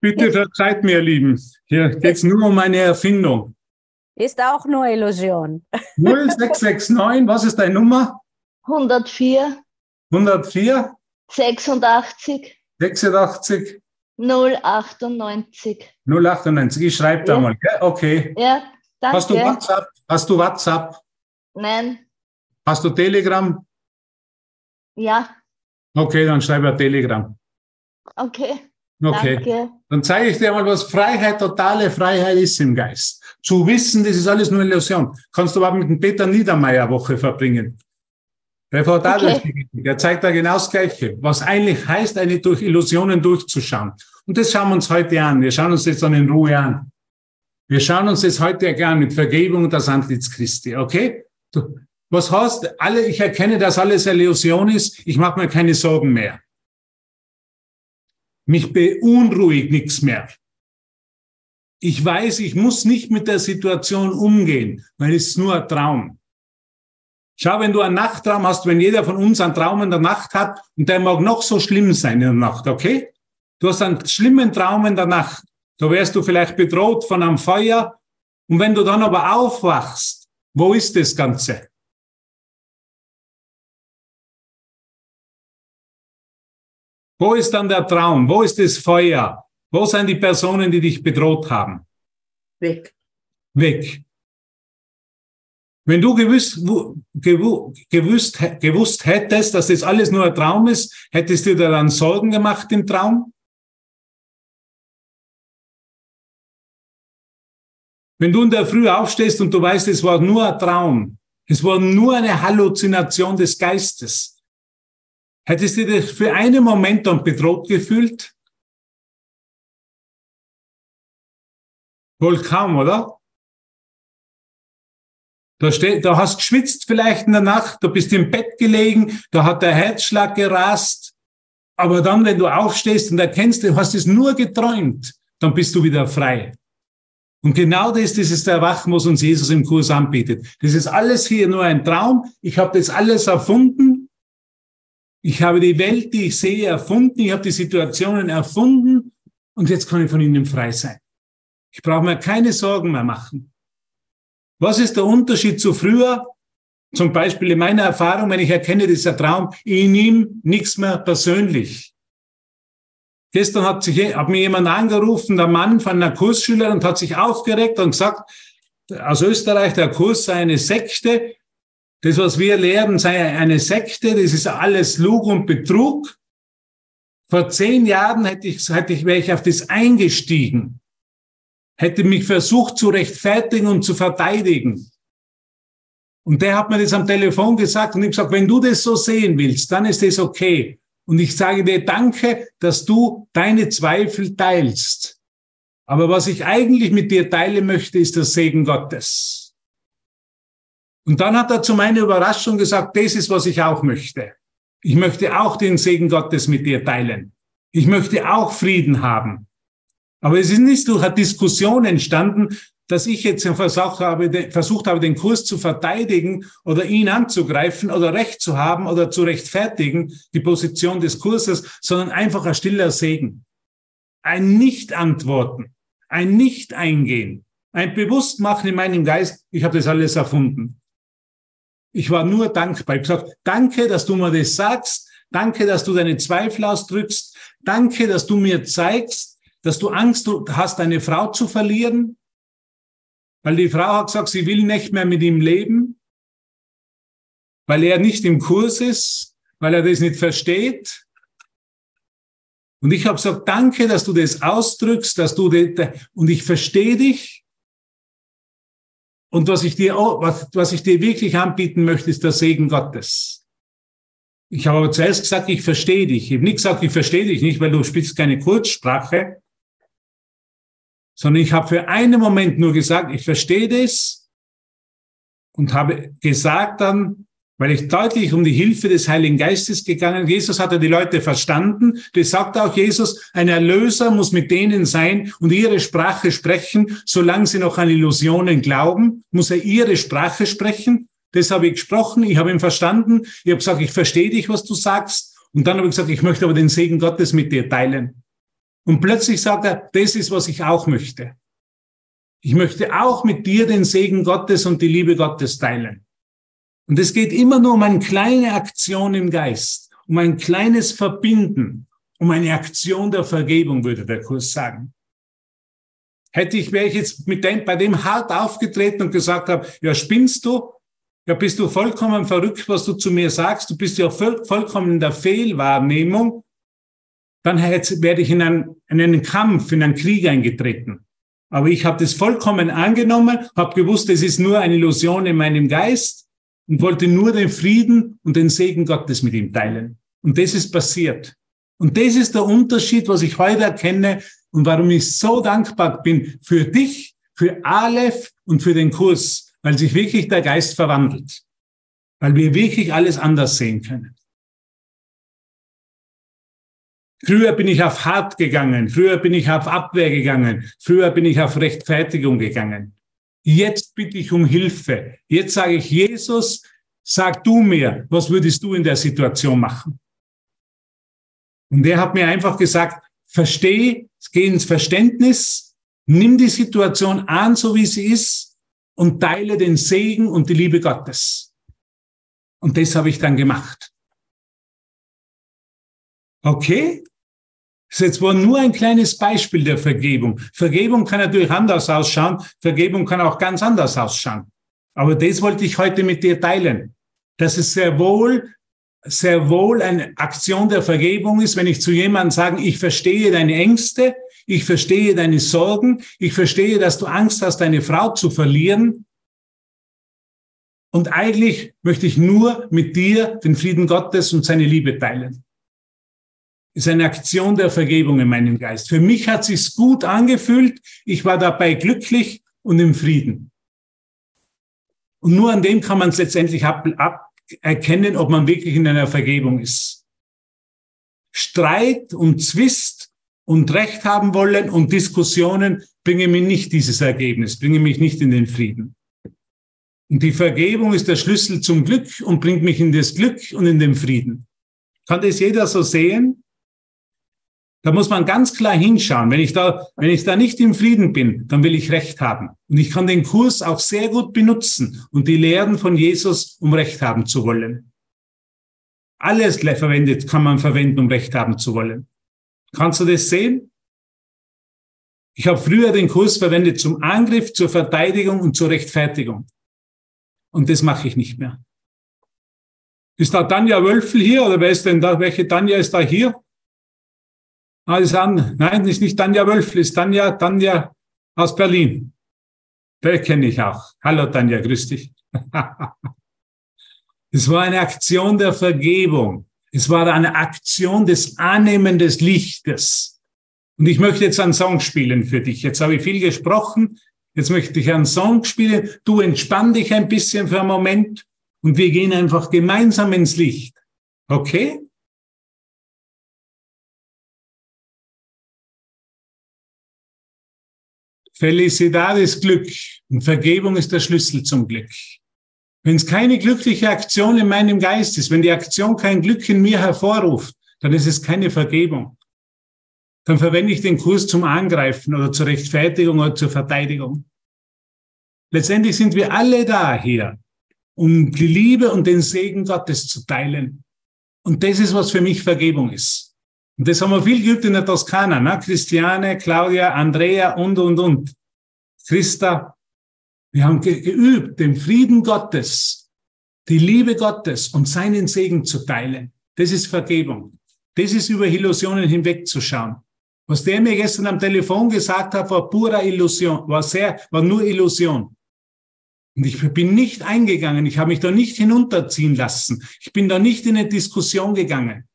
Bitte verzeiht mir, ihr Lieben. Hier geht es nur um eine Erfindung. Ist auch nur Illusion. 0669, was ist deine Nummer? 104 104 86 86 098. 098. Ich schreibe da Ja. mal. Gell? Okay. Ja, danke. Hast du WhatsApp? Hast du WhatsApp? Nein. Hast du Telegram? Ja. Okay, dann schreibe ich Telegram. Okay. Okay. Danke. Dann zeige ich dir mal, was Freiheit, totale Freiheit ist im Geist. Zu wissen, das ist alles nur Illusion. Kannst du aber mit dem Peter Niedermeyer Woche verbringen. Auch Okay. Der zeigt da genau das Gleiche. Was eigentlich heißt, eine durch Illusionen durchzuschauen. Und das schauen wir uns heute an. Wir schauen uns das dann in Ruhe an. Wir schauen uns das heute gern mit Vergebung und das Antlitz Christi. Okay? Du, was heißt, alle, ich erkenne, dass alles Illusion ist. Ich mache mir keine Sorgen mehr. Mich beunruhigt nichts mehr. Ich weiß, ich muss nicht mit der Situation umgehen, weil es ist nur ein Traum. Schau, wenn du einen Nachttraum hast, wenn jeder von uns einen Traum in der Nacht hat, und der mag noch so schlimm sein in der Nacht, okay? Du hast einen schlimmen Traum in der Nacht. Da wärst du vielleicht bedroht von einem Feuer. Und wenn du dann aber aufwachst, wo ist das Ganze? Wo ist dann der Traum? Wo ist das Feuer? Wo sind die Personen, die dich bedroht haben? Weg. Weg. Wenn du gewusst, wu- gewu- gewusst, gewusst hättest, dass das alles nur ein Traum ist, hättest du dir dann Sorgen gemacht im Traum? Wenn du in der Früh aufstehst und du weißt, es war nur ein Traum, es war nur eine Halluzination des Geistes, hättest du dich für einen Moment dann bedroht gefühlt? Wohl kaum, oder? Da, steht, da hast geschwitzt vielleicht in der Nacht, da bist im Bett gelegen, da hat der Herzschlag gerast. Aber dann, wenn du aufstehst und erkennst, du hast es nur geträumt, dann bist du wieder frei. Und genau das, das ist der Erwachen, was uns Jesus im Kurs anbietet. Das ist alles hier nur ein Traum. Ich habe das alles erfunden. Ich habe die Welt, die ich sehe, erfunden. Ich habe die Situationen erfunden. Und jetzt kann ich von ihnen frei sein. Ich brauche mir keine Sorgen mehr machen. Was ist der Unterschied zu früher? Zum Beispiel in meiner Erfahrung, wenn ich erkenne, dieser Traum, ich nehme nichts mehr persönlich. Gestern hat, sich, hat mir jemand angerufen, der Mann von einer Kursschülerin, und hat sich aufgeregt und gesagt, aus Österreich, der Kurs sei eine Sekte. Das, was wir lehren, sei eine Sekte. Das ist alles Lug und Betrug. Vor zehn Jahren hätte ich, hätte ich, wäre ich auf das eingestiegen hätte mich versucht zu rechtfertigen und zu verteidigen. Und der hat mir das am Telefon gesagt und ich gesagt, wenn du das so sehen willst, dann ist das okay. Und ich sage dir danke, dass du deine Zweifel teilst. Aber was ich eigentlich mit dir teilen möchte, ist der Segen Gottes. Und dann hat er zu meiner Überraschung gesagt, das ist, was ich auch möchte. Ich möchte auch den Segen Gottes mit dir teilen. Ich möchte auch Frieden haben. Aber es ist nicht durch eine Diskussion entstanden, dass ich jetzt versucht habe, versucht habe, den Kurs zu verteidigen oder ihn anzugreifen oder Recht zu haben oder zu rechtfertigen, die Position des Kurses, sondern einfach ein stiller Segen. Ein Nicht-Antworten, ein Nicht-Eingehen, ein Bewusstmachen in meinem Geist, ich habe das alles erfunden. Ich war nur dankbar. Ich habe gesagt, danke, dass du mir das sagst, danke, dass du deine Zweifel ausdrückst, danke, dass du mir zeigst, dass du Angst hast, eine Frau zu verlieren, weil die Frau hat gesagt, sie will nicht mehr mit ihm leben, weil er nicht im Kurs ist, weil er das nicht versteht. Und ich habe gesagt, danke, dass du das ausdrückst, dass du das, und ich verstehe dich. Und was ich dir, was, was ich dir wirklich anbieten möchte, ist der Segen Gottes. Ich habe aber zuerst gesagt, ich verstehe dich. Ich habe nicht gesagt, ich verstehe dich nicht, weil du spielst keine Kurzsprache, sondern ich habe für einen Moment nur gesagt, ich verstehe das und habe gesagt dann, weil ich deutlich um die Hilfe des Heiligen Geistes gegangen. Jesus hatte die Leute verstanden. Das sagt auch Jesus, ein Erlöser muss mit denen sein und ihre Sprache sprechen. Solange sie noch an Illusionen glauben, muss er ihre Sprache sprechen. Das habe ich gesprochen, ich habe ihn verstanden. Ich habe gesagt, ich verstehe dich, was du sagst. Und dann habe ich gesagt, ich möchte aber den Segen Gottes mit dir teilen. Und plötzlich sagt er, das ist, was ich auch möchte. Ich möchte auch mit dir den Segen Gottes und die Liebe Gottes teilen. Und es geht immer nur um eine kleine Aktion im Geist, um ein kleines Verbinden, um eine Aktion der Vergebung, würde der Kurs sagen. Hätte ich, wäre ich jetzt mit dem, bei dem hart aufgetreten und gesagt habe, ja, spinnst du? Ja, bist du vollkommen verrückt, was du zu mir sagst? Du bist ja voll, vollkommen in der Fehlwahrnehmung. Dann werde ich in einen, in einen Kampf, in einen Krieg eingetreten. Aber ich habe das vollkommen angenommen, habe gewusst, es ist nur eine Illusion in meinem Geist und wollte nur den Frieden und den Segen Gottes mit ihm teilen. Und das ist passiert. Und das ist der Unterschied, was ich heute erkenne und warum ich so dankbar bin für dich, für Aleph und für den Kurs, weil sich wirklich der Geist verwandelt, weil wir wirklich alles anders sehen können. Früher bin ich auf hart gegangen, früher bin ich auf Abwehr gegangen, früher bin ich auf Rechtfertigung gegangen. Jetzt bitte ich um Hilfe. Jetzt sage ich, Jesus, sag du mir, was würdest du in der Situation machen? Und er hat mir einfach gesagt, versteh, geh ins Verständnis, nimm die Situation an, so wie sie ist und teile den Segen und die Liebe Gottes. Und das habe ich dann gemacht. Okay? Das ist jetzt wohl nur ein kleines Beispiel der Vergebung. Vergebung kann natürlich anders ausschauen. Vergebung kann auch ganz anders ausschauen. Aber das wollte ich heute mit dir teilen. Dass es sehr wohl sehr wohl eine Aktion der Vergebung ist, wenn ich zu jemandem sage, ich verstehe deine Ängste, ich verstehe deine Sorgen, ich verstehe, dass du Angst hast, deine Frau zu verlieren. Und eigentlich möchte ich nur mit dir den Frieden Gottes und seine Liebe teilen. Ist eine Aktion der Vergebung in meinem Geist. Für mich hat sich's gut angefühlt. Ich war dabei glücklich und im Frieden. Und nur an dem kann man es letztendlich erkennen, ob man wirklich in einer Vergebung ist. Streit und Zwist und Recht haben wollen und Diskussionen bringen mir nicht dieses Ergebnis, bringen mich nicht in den Frieden. Und die Vergebung ist der Schlüssel zum Glück und bringt mich in das Glück und in den Frieden. Kann das jeder so sehen? Da muss man ganz klar hinschauen. Wenn ich da, wenn ich da nicht im Frieden bin, dann will ich Recht haben. Und ich kann den Kurs auch sehr gut benutzen und die Lehren von Jesus, um Recht haben zu wollen. Alles verwendet, kann man verwenden, um Recht haben zu wollen. Kannst du das sehen? Ich habe früher den Kurs verwendet zum Angriff, zur Verteidigung und zur Rechtfertigung. Und das mache ich nicht mehr. Ist da Tanja Wölfel hier oder wer ist denn da? Welche Tanja ist da hier? Ist an. Nein, ist nicht Tanja Wölfl, ist Tanja, Tanja aus Berlin. Der kenne ich auch. Hallo Tanja, grüß dich. [laughs] es war eine Aktion der Vergebung. Es war eine Aktion des Annehmen des Lichtes. Und ich möchte jetzt einen Song spielen für dich. Jetzt habe ich viel gesprochen. Jetzt möchte ich einen Song spielen. Du entspann dich ein bisschen für einen Moment und wir gehen einfach gemeinsam ins Licht. Okay? Felicidad ist Glück und Vergebung ist der Schlüssel zum Glück. Wenn es keine glückliche Aktion in meinem Geist ist, wenn die Aktion kein Glück in mir hervorruft, dann ist es keine Vergebung. Dann verwende ich den Kurs zum Angreifen oder zur Rechtfertigung oder zur Verteidigung. Letztendlich sind wir alle da hier, um die Liebe und den Segen Gottes zu teilen. Und das ist, was für mich Vergebung ist. Und das haben wir viel geübt in der Toskana, ne? Christiane, Claudia, Andrea und, und, und. Christa. Wir haben ge geübt, den Frieden Gottes, die Liebe Gottes und seinen Segen zu teilen. Das ist Vergebung. Das ist über Illusionen hinwegzuschauen. Was der mir gestern am Telefon gesagt hat, war pure Illusion, war sehr, war nur Illusion. Und ich bin nicht eingegangen, ich habe mich da nicht hinunterziehen lassen. Ich bin da nicht in eine Diskussion gegangen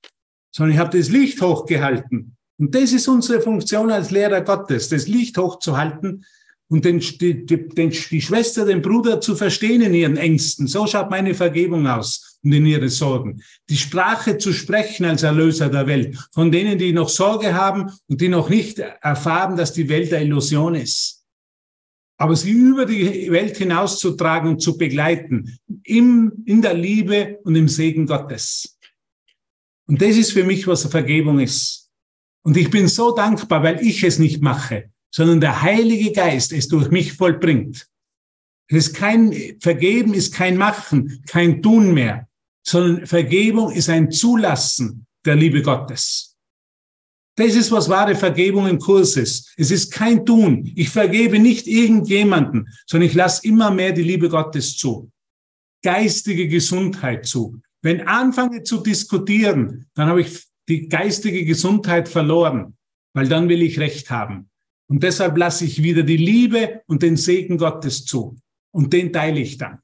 sondern ich habe das Licht hochgehalten. Und das ist unsere Funktion als Lehrer Gottes, das Licht hochzuhalten und den, die, den, die Schwester, den Bruder zu verstehen in ihren Ängsten. So schaut meine Vergebung aus und in ihre Sorgen. Die Sprache zu sprechen als Erlöser der Welt, von denen, die noch Sorge haben und die noch nicht erfahren, dass die Welt eine Illusion ist. Aber sie über die Welt hinauszutragen und zu begleiten, im, in der Liebe und im Segen Gottes. Und das ist für mich, was Vergebung ist. Und ich bin so dankbar, weil ich es nicht mache, sondern der Heilige Geist es durch mich vollbringt. Es ist kein, Vergeben ist kein Machen, kein Tun mehr, sondern Vergebung ist ein Zulassen der Liebe Gottes. Das ist, was wahre Vergebung im Kurs ist. Es ist kein Tun. Ich vergebe nicht irgendjemanden, sondern ich lasse immer mehr die Liebe Gottes zu. Geistige Gesundheit zu. Wenn anfange zu diskutieren, dann habe ich die geistige Gesundheit verloren, weil dann will ich Recht haben. Und deshalb lasse ich wieder die Liebe und den Segen Gottes zu. Und den teile ich dann.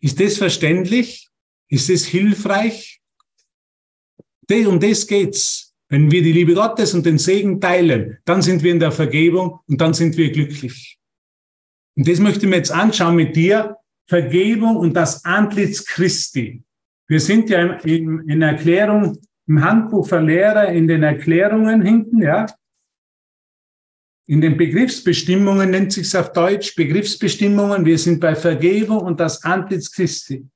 Ist das verständlich? Ist das hilfreich? Um das geht's. Wenn wir die Liebe Gottes und den Segen teilen, dann sind wir in der Vergebung und dann sind wir glücklich. Und das möchte ich mir jetzt anschauen mit dir. Vergebung und das Antlitz Christi. Wir sind ja in, in Erklärung, im Handbuch für Lehrer, in den Erklärungen hinten, ja. In den Begriffsbestimmungen nennt sich's auf Deutsch Begriffsbestimmungen. Wir sind bei Vergebung und das Antlitz Christi.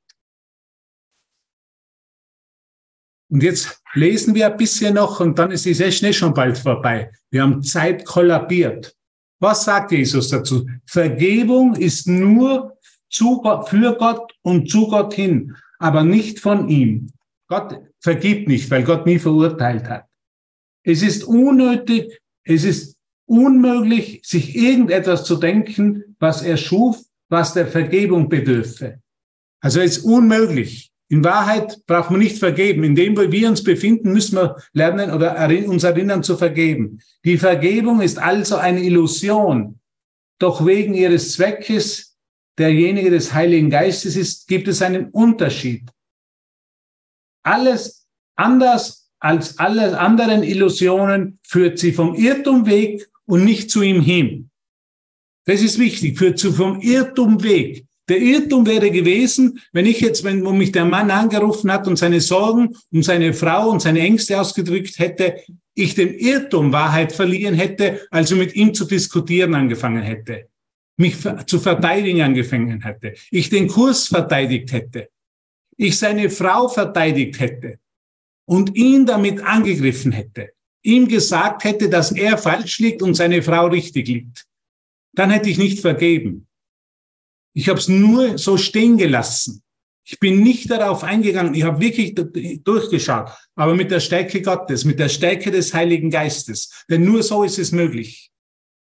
Und jetzt lesen wir ein bisschen noch und dann ist die Session eh schon bald vorbei. Wir haben Zeit kollabiert. Was sagt Jesus dazu? Vergebung ist nur zu für Gott und zu Gott hin, aber nicht von ihm. Gott vergibt nicht, weil Gott nie verurteilt hat. Es ist unnötig, es ist unmöglich, sich irgendetwas zu denken, was er schuf, was der Vergebung bedürfe. Also es ist unmöglich. In Wahrheit braucht man nicht vergeben. In dem, wo wir uns befinden, müssen wir lernen oder uns erinnern zu vergeben. Die Vergebung ist also eine Illusion. Doch wegen ihres Zweckes, derjenige des Heiligen Geistes ist, gibt es einen Unterschied. Alles anders als alle anderen Illusionen führt sie vom Irrtum weg und nicht zu ihm hin. Das ist wichtig, führt zu vom Irrtum weg. Der Irrtum wäre gewesen, wenn ich jetzt, wenn wo mich der Mann angerufen hat und seine Sorgen um seine Frau und seine Ängste ausgedrückt hätte, ich dem Irrtum Wahrheit verlieren hätte, also mit ihm zu diskutieren angefangen hätte, mich zu verteidigen angefangen hätte, ich den Kurs verteidigt hätte, ich seine Frau verteidigt hätte und ihn damit angegriffen hätte, ihm gesagt hätte, dass er falsch liegt und seine Frau richtig liegt, dann hätte ich nicht vergeben. Ich habe es nur so stehen gelassen. Ich bin nicht darauf eingegangen. Ich habe wirklich durchgeschaut, aber mit der Stärke Gottes, mit der Stärke des Heiligen Geistes. Denn nur so ist es möglich.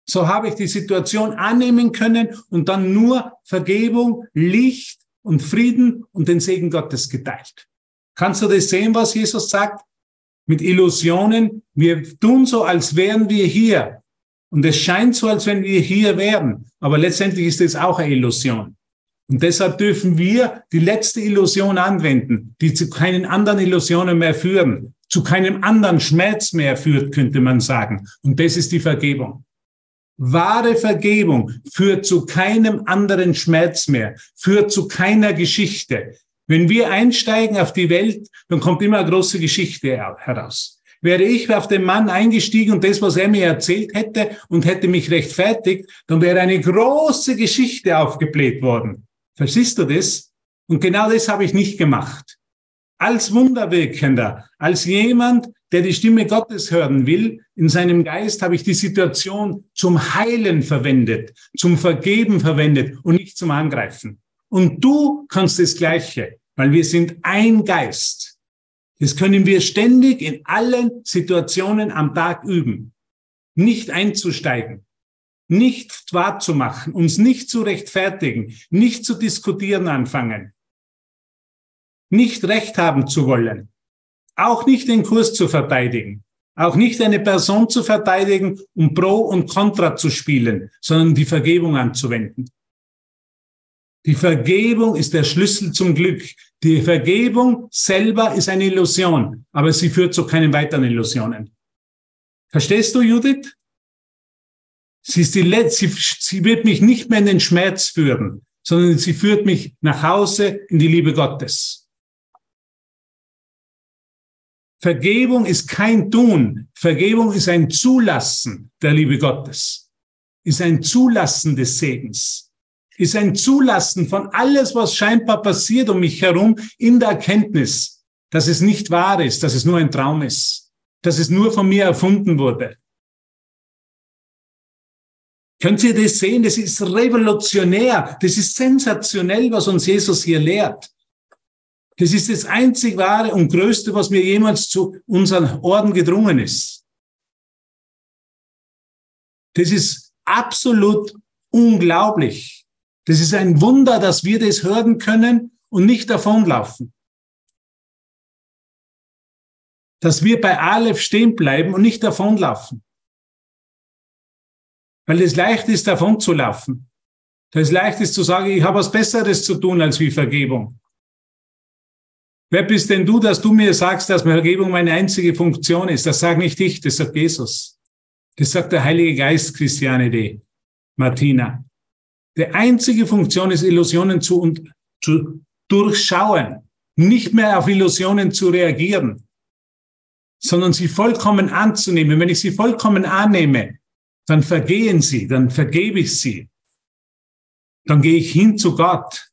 So habe ich die Situation annehmen können und dann nur Vergebung, Licht und Frieden und den Segen Gottes geteilt. Kannst du das sehen, was Jesus sagt? Mit Illusionen. Wir tun so, als wären wir hier. Und es scheint so, als wenn wir hier wären. Aber letztendlich ist es auch eine Illusion. Und deshalb dürfen wir die letzte Illusion anwenden, die zu keinen anderen Illusionen mehr führen, zu keinem anderen Schmerz mehr führt, könnte man sagen. Und das ist die Vergebung. Wahre Vergebung führt zu keinem anderen Schmerz mehr, führt zu keiner Geschichte. Wenn wir einsteigen auf die Welt, dann kommt immer eine große Geschichte heraus. Wäre ich auf den Mann eingestiegen und das, was er mir erzählt hätte und hätte mich rechtfertigt, dann wäre eine große Geschichte aufgebläht worden. Verstehst du das? Und genau das habe ich nicht gemacht. Als Wunderwirkender, als jemand, der die Stimme Gottes hören will, in seinem Geist habe ich die Situation zum Heilen verwendet, zum Vergeben verwendet und nicht zum Angreifen. Und du kannst das Gleiche, weil wir sind ein Geist. Das können wir ständig in allen Situationen am Tag üben. Nicht einzusteigen, nicht wahr zu machen, uns nicht zu rechtfertigen, nicht zu diskutieren anfangen, nicht recht haben zu wollen, auch nicht den Kurs zu verteidigen, auch nicht eine Person zu verteidigen, um Pro und Contra zu spielen, sondern die Vergebung anzuwenden. Die Vergebung ist der Schlüssel zum Glück. Die Vergebung selber ist eine Illusion, aber sie führt zu keinen weiteren Illusionen. Verstehst du, Judith? Sie, ist die Letzte, sie, sie wird mich nicht mehr in den Schmerz führen, sondern sie führt mich nach Hause in die Liebe Gottes. Vergebung ist kein Tun. Vergebung ist ein Zulassen der Liebe Gottes. Ist ein Zulassen des Segens ist ein Zulassen von alles, was scheinbar passiert um mich herum, in der Erkenntnis, dass es nicht wahr ist, dass es nur ein Traum ist, dass es nur von mir erfunden wurde. Könnt ihr das sehen? Das ist revolutionär. Das ist sensationell, was uns Jesus hier lehrt. Das ist das einzig wahre und größte, was mir jemals zu unseren Orden gedrungen ist. Das ist absolut unglaublich. Das ist ein Wunder, dass wir das hören können und nicht davonlaufen. dass wir bei Aleph stehen bleiben und nicht davonlaufen. Weil es leicht ist, davon zu laufen. Weil es leicht ist zu sagen, ich habe was Besseres zu tun als wie Vergebung. Wer bist denn du, dass du mir sagst, dass Vergebung meine einzige Funktion ist? Das sage nicht ich, das sagt Jesus. Das sagt der Heilige Geist, Christiane D. Martina. Die einzige Funktion ist, Illusionen zu, und, zu durchschauen, nicht mehr auf Illusionen zu reagieren, sondern sie vollkommen anzunehmen. Wenn ich sie vollkommen annehme, dann vergehen sie, dann vergebe ich sie. Dann gehe ich hin zu Gott.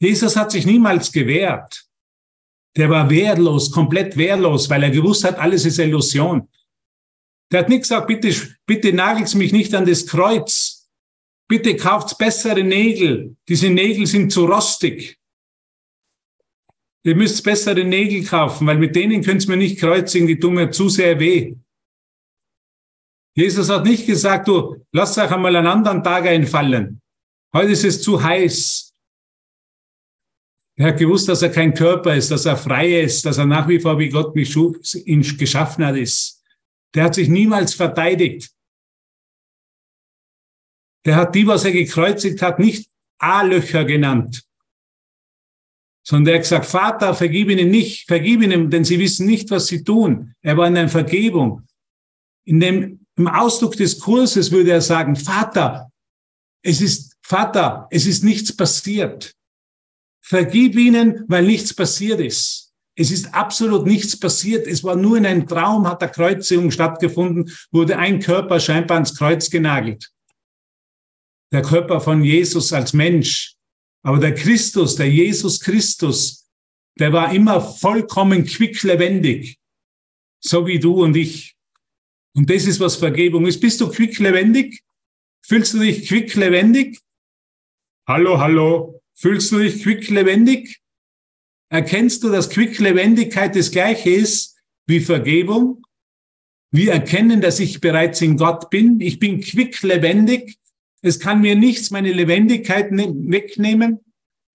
Jesus hat sich niemals gewehrt. Der war wehrlos, komplett wehrlos, weil er gewusst hat, alles ist Illusion. Der hat nicht gesagt, bitte, bitte nagelt mich nicht an das Kreuz. Bitte kauft bessere Nägel. Diese Nägel sind zu rostig. Ihr müsst bessere Nägel kaufen, weil mit denen könnt ihr mir nicht kreuzigen, die tun mir zu sehr weh. Jesus hat nicht gesagt, du, lass euch einmal einen anderen Tag einfallen. Heute ist es zu heiß. Er hat gewusst, dass er kein Körper ist, dass er frei ist, dass er nach wie vor, wie Gott mich geschaffen hat, ist. Der hat sich niemals verteidigt. Der hat die, was er gekreuzigt hat, nicht A-Löcher genannt, sondern der hat gesagt, Vater, vergib ihnen nicht, vergib ihnen, denn sie wissen nicht, was sie tun. Er war in der Vergebung. In dem, im Ausdruck des Kurses würde er sagen, Vater, es ist, Vater, es ist nichts passiert. Vergib ihnen, weil nichts passiert ist. Es ist absolut nichts passiert. Es war nur in einem Traum, hat der Kreuzigung stattgefunden, wurde ein Körper scheinbar ans Kreuz genagelt. Der Körper von Jesus als Mensch. Aber der Christus, der Jesus Christus, der war immer vollkommen quicklebendig. So wie du und ich. Und das ist, was Vergebung ist. Bist du quicklebendig? Fühlst du dich quicklebendig? Hallo, hallo. Fühlst du dich quicklebendig? Erkennst du, dass Quicklebendigkeit das gleiche ist wie Vergebung? Wir erkennen, dass ich bereits in Gott bin. Ich bin quicklebendig. Es kann mir nichts meine Lebendigkeit ne-, wegnehmen.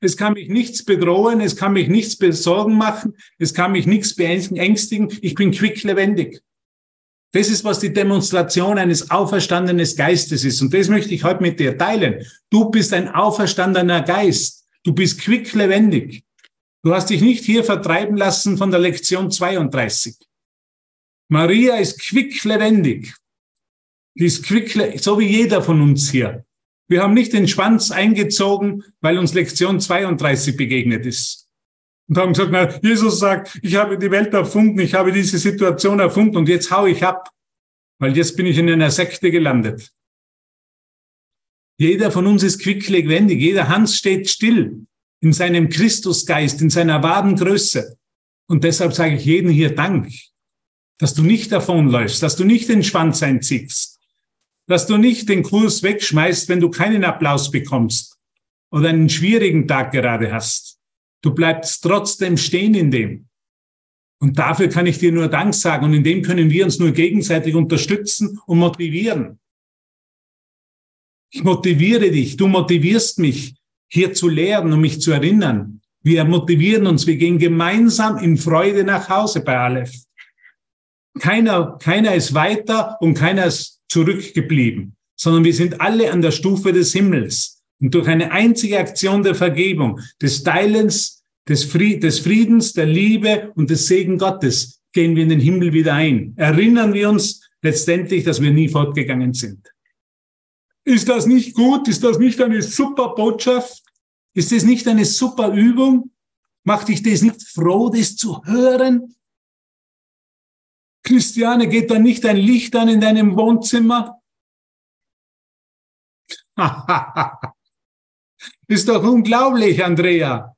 Es kann mich nichts bedrohen. Es kann mich nichts besorgen machen. Es kann mich nichts beängstigen. Ich bin quicklebendig. Das ist, was die Demonstration eines auferstandenen Geistes ist. Und das möchte ich heute mit dir teilen. Du bist ein auferstandener Geist. Du bist quicklebendig. Du hast dich nicht hier vertreiben lassen von der Lektion 32. Maria ist quicklebendig. Die ist quickle, so wie jeder von uns hier. Wir haben nicht den Schwanz eingezogen, weil uns Lektion 32 begegnet ist. Und haben gesagt, na, Jesus sagt, ich habe die Welt erfunden, ich habe diese Situation erfunden und jetzt hau ich ab, weil jetzt bin ich in einer Sekte gelandet. Jeder von uns ist quicklebendig, jeder Hans steht still in seinem Christusgeist, in seiner wahren Größe. Und deshalb sage ich jedem hier Dank, dass du nicht davonläufst, dass du nicht den Schwanz einziehst, dass du nicht den Kurs wegschmeißt, wenn du keinen Applaus bekommst oder einen schwierigen Tag gerade hast. Du bleibst trotzdem stehen in dem. Und dafür kann ich dir nur Dank sagen. Und in dem können wir uns nur gegenseitig unterstützen und motivieren. Ich motiviere dich, du motivierst mich, hier zu lehren und mich zu erinnern. Wir motivieren uns, wir gehen gemeinsam in Freude nach Hause bei Aleph. Keiner, keiner ist weiter und keiner ist zurückgeblieben, sondern wir sind alle an der Stufe des Himmels. Und durch eine einzige Aktion der Vergebung, des Teilens, des, Friedens, der Liebe und des Segen Gottes gehen wir in den Himmel wieder ein. Erinnern wir uns letztendlich, dass wir nie fortgegangen sind. Ist das nicht gut? Ist das nicht eine super Botschaft? Ist das nicht eine super Übung? Macht dich das nicht froh, das zu hören? Christiane, geht da nicht ein Licht an in deinem Wohnzimmer? [laughs] ist doch unglaublich, Andrea,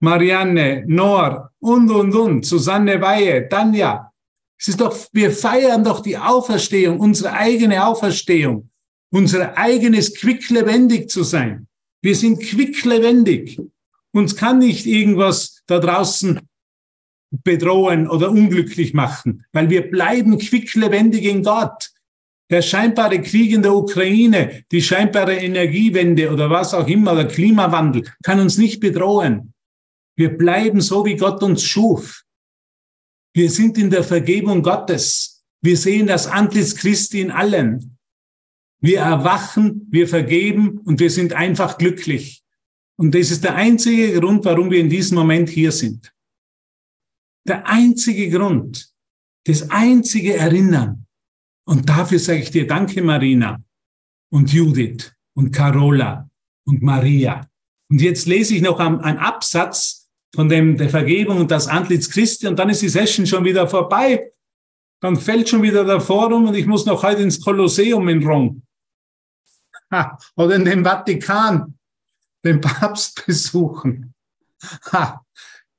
Marianne, Noor und, und, und, Susanne Weihe, Tanja. Es ist doch, wir feiern doch die Auferstehung, unsere eigene Auferstehung unser eigenes quicklebendig zu sein. Wir sind quicklebendig. Uns kann nicht irgendwas da draußen bedrohen oder unglücklich machen, weil wir bleiben quicklebendig in Gott. Der scheinbare Krieg in der Ukraine, die scheinbare Energiewende oder was auch immer, der Klimawandel kann uns nicht bedrohen. Wir bleiben so, wie Gott uns schuf. Wir sind in der Vergebung Gottes. Wir sehen das Antlitz Christi in allen. Wir erwachen, wir vergeben und wir sind einfach glücklich. Und das ist der einzige Grund, warum wir in diesem Moment hier sind. Der einzige Grund, das einzige Erinnern. Und dafür sage ich dir Danke, Marina und Judith und Carola und Maria. Und jetzt lese ich noch einen Absatz von dem, der Vergebung und das Antlitz Christi und dann ist die Session schon wieder vorbei. Dann fällt schon wieder der Forum und ich muss noch heute ins Kolosseum in Rom. Ha, oder in den Vatikan, den Papst besuchen. Ha,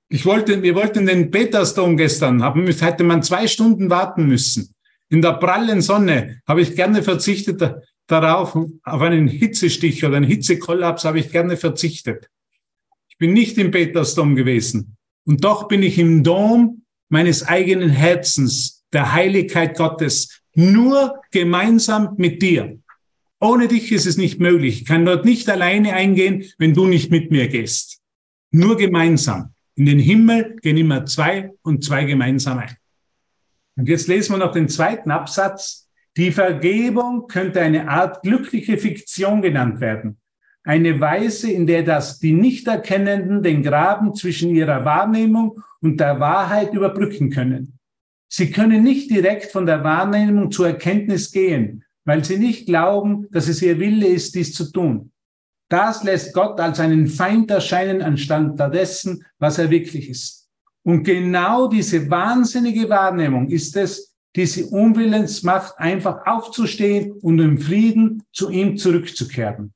ich wollte, wir wollten den Petersdom gestern, haben, hätte man zwei Stunden warten müssen. In der prallen Sonne habe ich gerne verzichtet darauf, auf einen Hitzestich oder einen Hitzekollaps habe ich gerne verzichtet. Ich bin nicht im Petersdom gewesen. Und doch bin ich im Dom meines eigenen Herzens, der Heiligkeit Gottes, nur gemeinsam mit dir. Ohne dich ist es nicht möglich. Ich kann dort nicht alleine eingehen, wenn du nicht mit mir gehst. Nur gemeinsam. In den Himmel gehen immer zwei und zwei gemeinsam ein. Und jetzt lesen wir noch den zweiten Absatz. Die Vergebung könnte eine Art glückliche Fiktion genannt werden. Eine Weise, in der das die Nichterkennenden den Graben zwischen ihrer Wahrnehmung und der Wahrheit überbrücken können. Sie können nicht direkt von der Wahrnehmung zur Erkenntnis gehen, weil sie nicht glauben, dass es ihr Wille ist, dies zu tun. Das lässt Gott als einen Feind erscheinen anstatt dessen, was er wirklich ist. Und genau diese wahnsinnige Wahrnehmung ist es, die sie unwillens macht, einfach aufzustehen und im Frieden zu ihm zurückzukehren.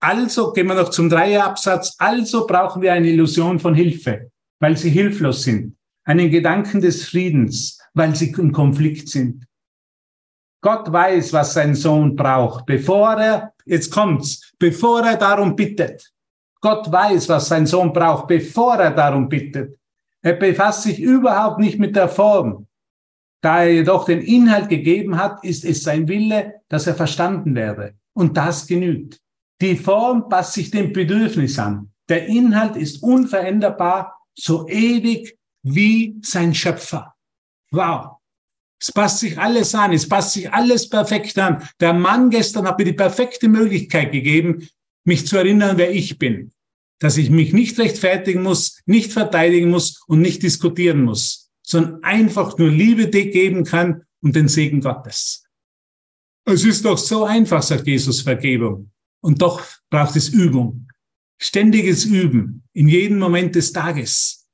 Also gehen wir noch zum Dreierabsatz. Also brauchen wir eine Illusion von Hilfe, weil sie hilflos sind. Einen Gedanken des Friedens, weil sie im Konflikt sind. Gott weiß, was sein Sohn braucht, bevor er, jetzt kommt's, bevor er darum bittet. Gott weiß, was sein Sohn braucht, bevor er darum bittet. Er befasst sich überhaupt nicht mit der Form. Da er jedoch den Inhalt gegeben hat, ist es sein Wille, dass er verstanden werde. Und das genügt. Die Form passt sich dem Bedürfnis an. Der Inhalt ist unveränderbar, so ewig wie sein Schöpfer. Wow. Es passt sich alles an, es passt sich alles perfekt an. Der Mann gestern hat mir die perfekte Möglichkeit gegeben, mich zu erinnern, wer ich bin. Dass ich mich nicht rechtfertigen muss, nicht verteidigen muss und nicht diskutieren muss, sondern einfach nur Liebe geben kann und den Segen Gottes. Es ist doch so einfach, sagt Jesus, Vergebung. Und doch braucht es Übung. Ständiges Üben in jedem Moment des Tages.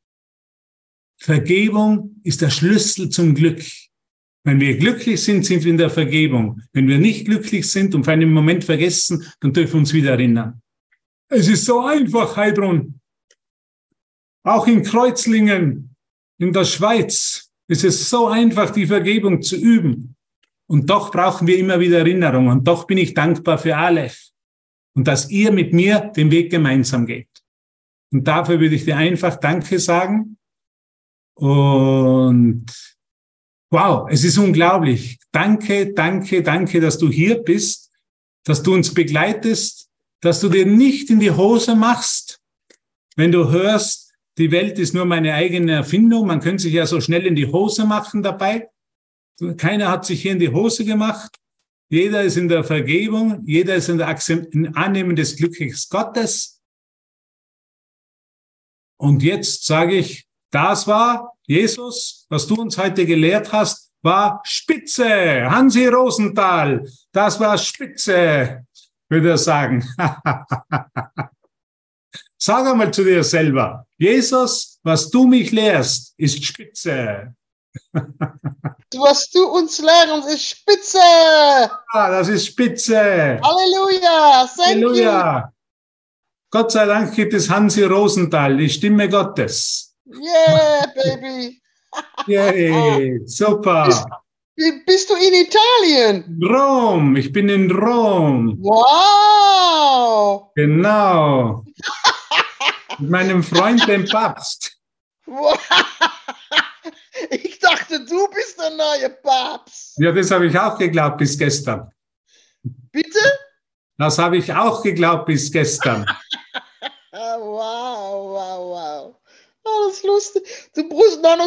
Vergebung ist der Schlüssel zum Glück. Wenn wir glücklich sind, sind wir in der Vergebung. Wenn wir nicht glücklich sind und für einen Moment vergessen, dann dürfen wir uns wieder erinnern. Es ist so einfach, Heidrun. Auch in Kreuzlingen, in der Schweiz, ist es so einfach, die Vergebung zu üben. Und doch brauchen wir immer wieder Erinnerung. Und doch bin ich dankbar für Aleph. Und dass ihr mit mir den Weg gemeinsam geht. Und dafür würde ich dir einfach Danke sagen. Und Wow, es ist unglaublich. Danke, danke, danke, dass du hier bist, dass du uns begleitest, dass du dir nicht in die Hose machst, wenn du hörst, die Welt ist nur meine eigene Erfindung. Man könnte sich ja so schnell in die Hose machen dabei. Keiner hat sich hier in die Hose gemacht. Jeder ist in der Vergebung. Jeder ist in der Annehmen des Glückes Gottes. Und jetzt sage ich, das war Jesus, was du uns heute gelehrt hast, war Spitze. Hansi Rosenthal, das war Spitze, würde er sagen. [laughs] Sag einmal zu dir selber, Jesus, was du mich lehrst, ist Spitze. Was du uns lehrst, ist Spitze. Ah, das ist Spitze. Halleluja. Thank Halleluja. You. Gott sei Dank gibt es Hansi Rosenthal, die Stimme Gottes. Yeah, baby. Yay, super. Bist, bist, du in Italien? Rom, ich bin in Rom. Wow. Genau. Mit meinem Freund, dem Papst. Ich dachte, du bist der neue Papst. Ja, das habe ich auch geglaubt bis gestern. Bitte? Das habe ich auch geglaubt bis gestern. [laughs] wow, wow, wow. Das ist lustig. Du brauchst noch